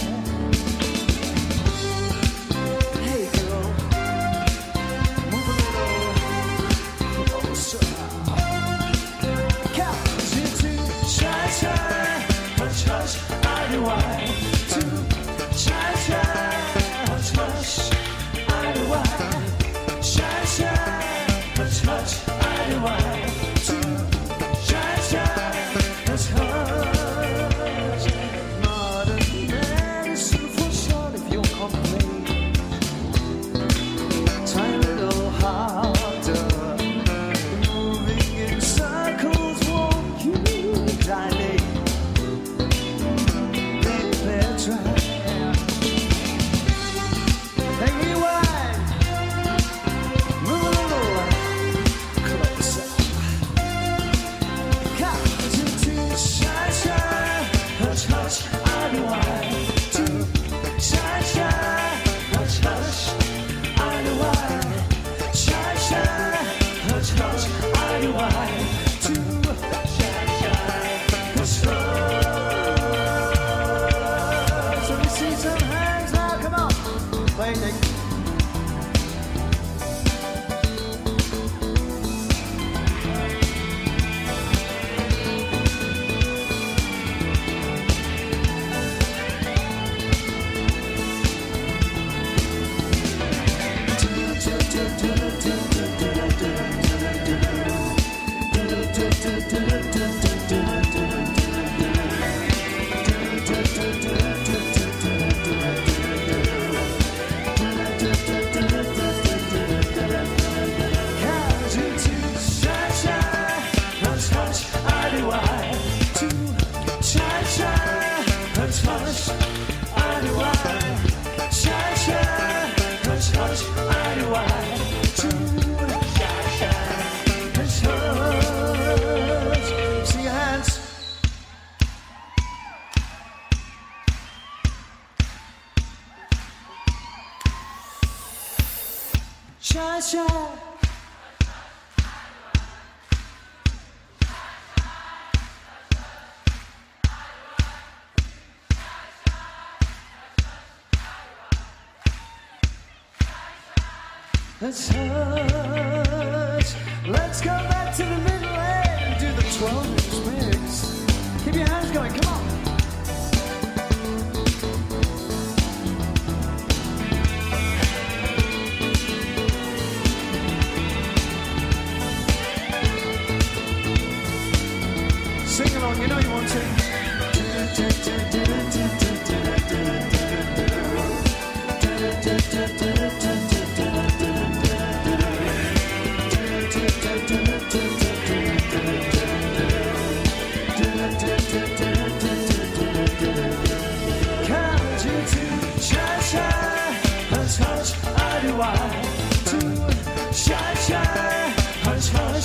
Let's hush. Let's go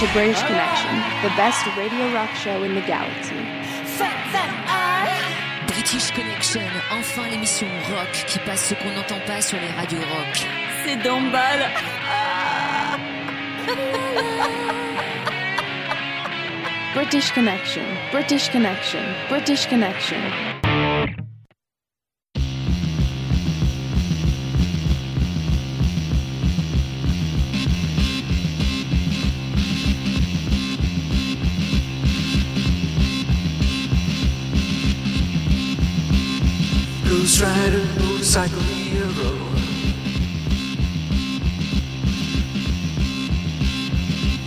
to British Connection, the best radio rock show in the galaxy. British Connection, enfin l'émission rock qui passe ce qu'on n'entend pas sur les radios rock. C'est Dombal. British Connection, British Connection, British Connection. Ghost Rider, motorcycle hero.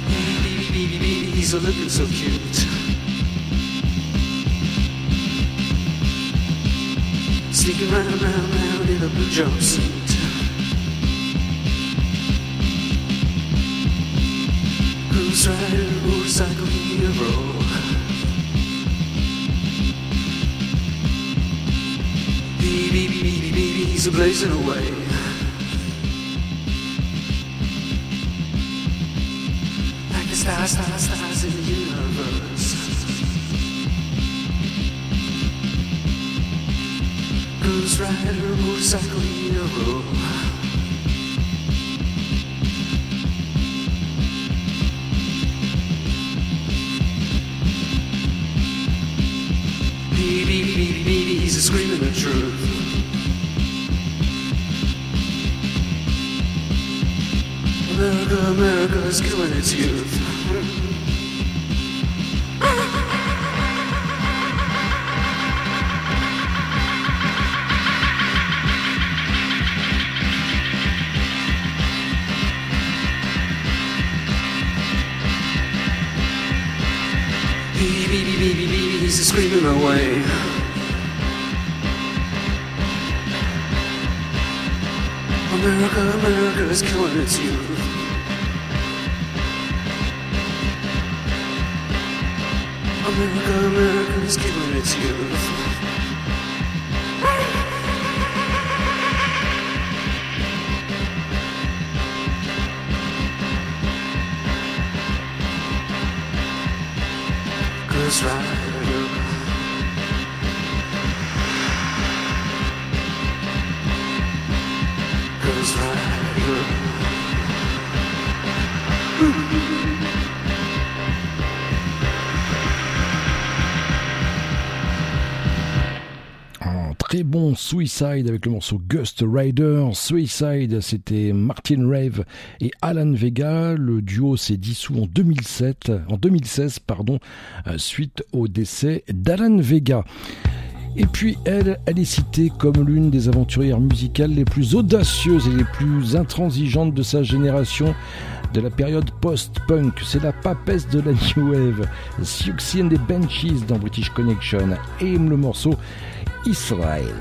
Baby, baby, baby, he's looking so cute. Sneaking round, round, round in a blue jumpsuit. Ghost Rider, motorcycle hero. beady, beady, beady, beady's a blazing away. Like the stars, stars, stars in the universe. Girls ride her motorcycle hero. Beep beep he's screaming the truth. America, America is killing its youth. America is Avec le morceau Ghost Rider. Suicide, c'était Martin Rave et Alan Vega. Le duo s'est dissous en 2007, en 2016, pardon, euh, suite au décès d'Alan Vega. Et puis elle, elle est citée comme l'une des aventurières musicales les plus audacieuses et les plus intransigeantes de sa génération de la période post-punk. C'est la papesse de la New Wave. Siouxsie and the Benchies dans British Connection. Aime le morceau Israel.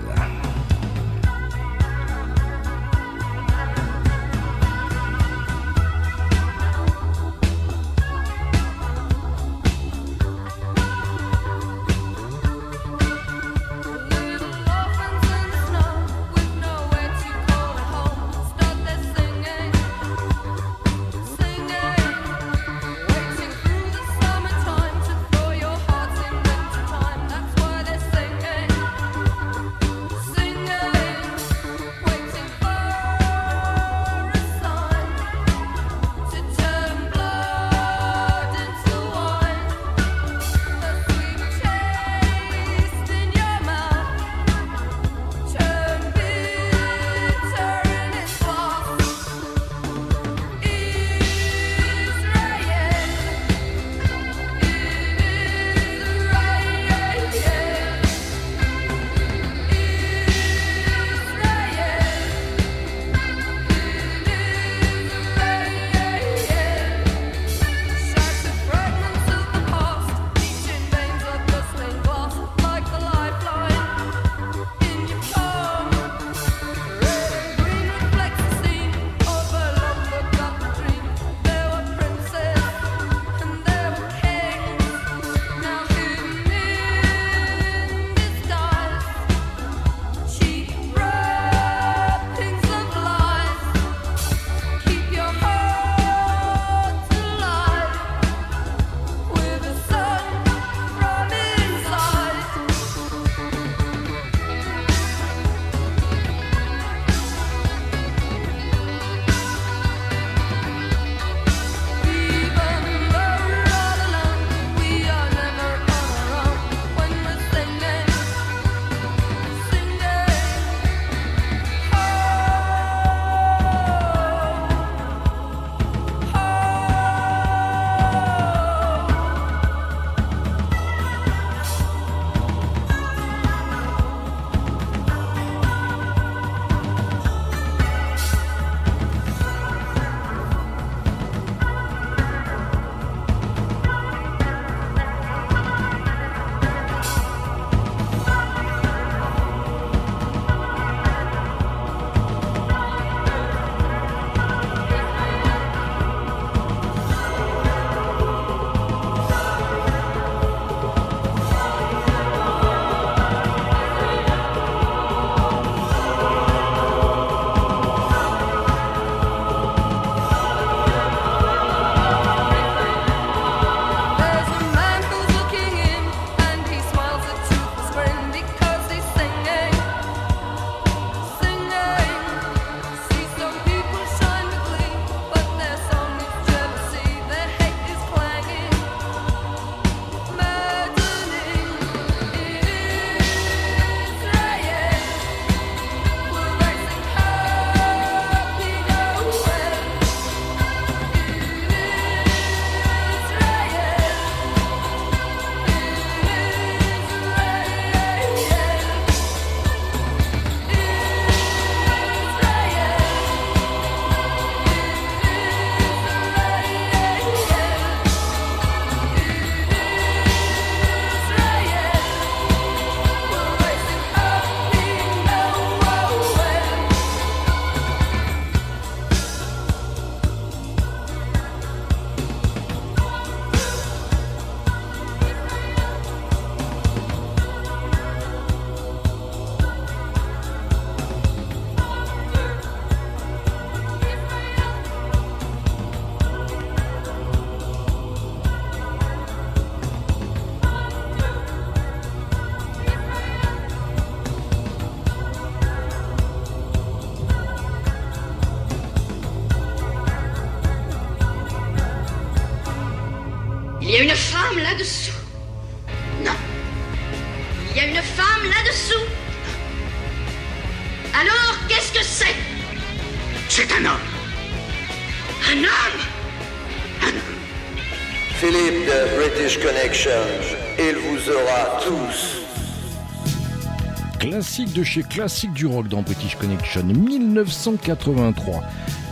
de chez classique du rock dans British Connection 1983.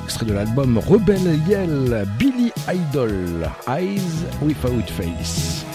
Extrait de l'album Rebel Yell, Billy Idol, Eyes Without Face.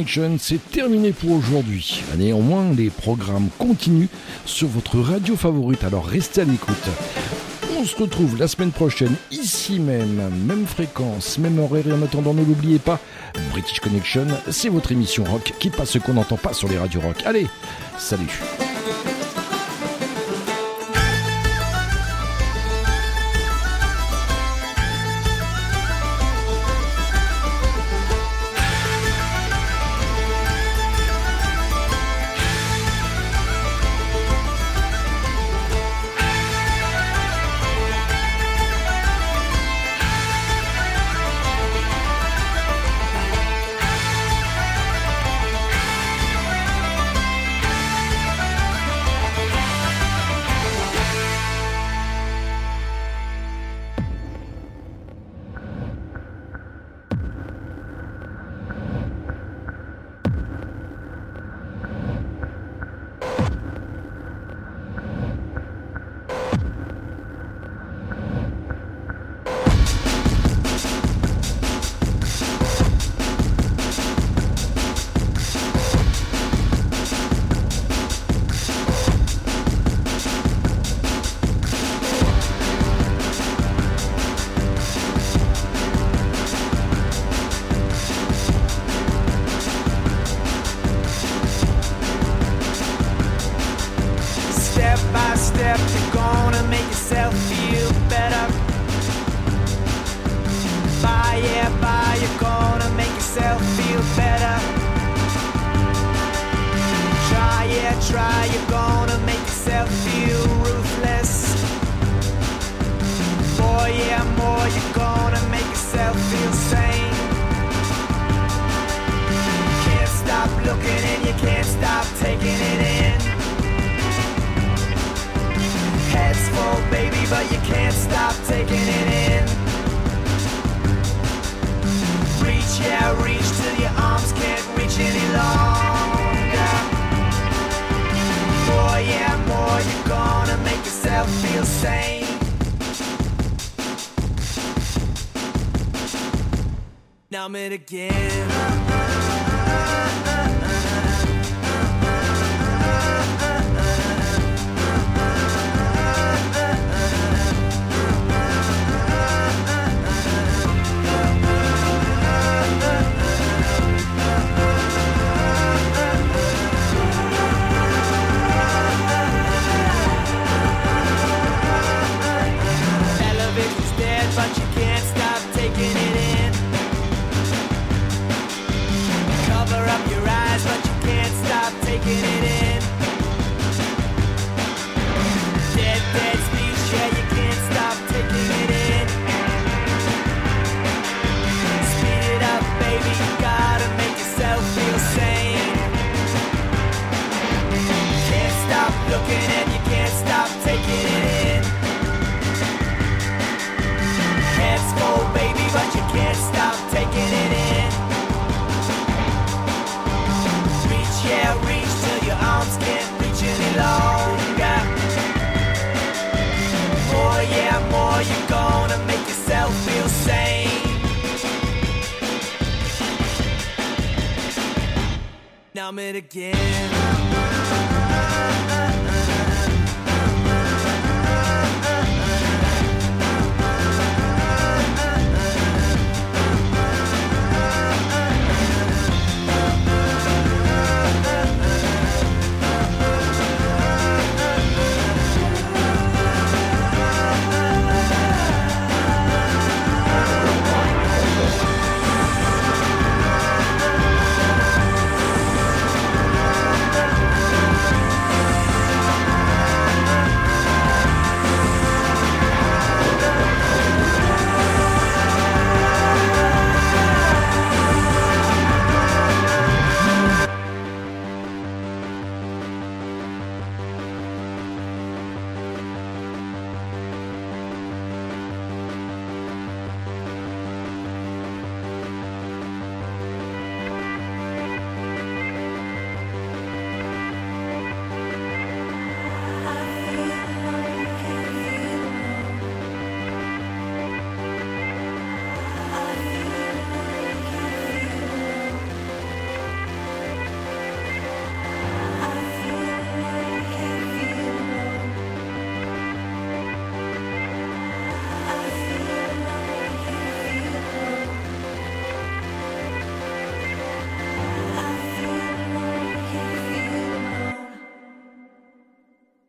Connection, c'est terminé pour aujourd'hui. Néanmoins, les programmes continuent sur votre radio favorite, alors restez à l'écoute. On se retrouve la semaine prochaine, ici même, même fréquence, même horaire, et en attendant, ne l'oubliez pas, British Connection, c'est votre émission rock qui passe ce qu'on n'entend pas sur les radios rock. Allez, salut can't stop taking it in. Reach, yeah, reach till your arms can't reach any longer. More, yeah, more, you're gonna make yourself feel sane. Now I'm it again. Now I'm it again.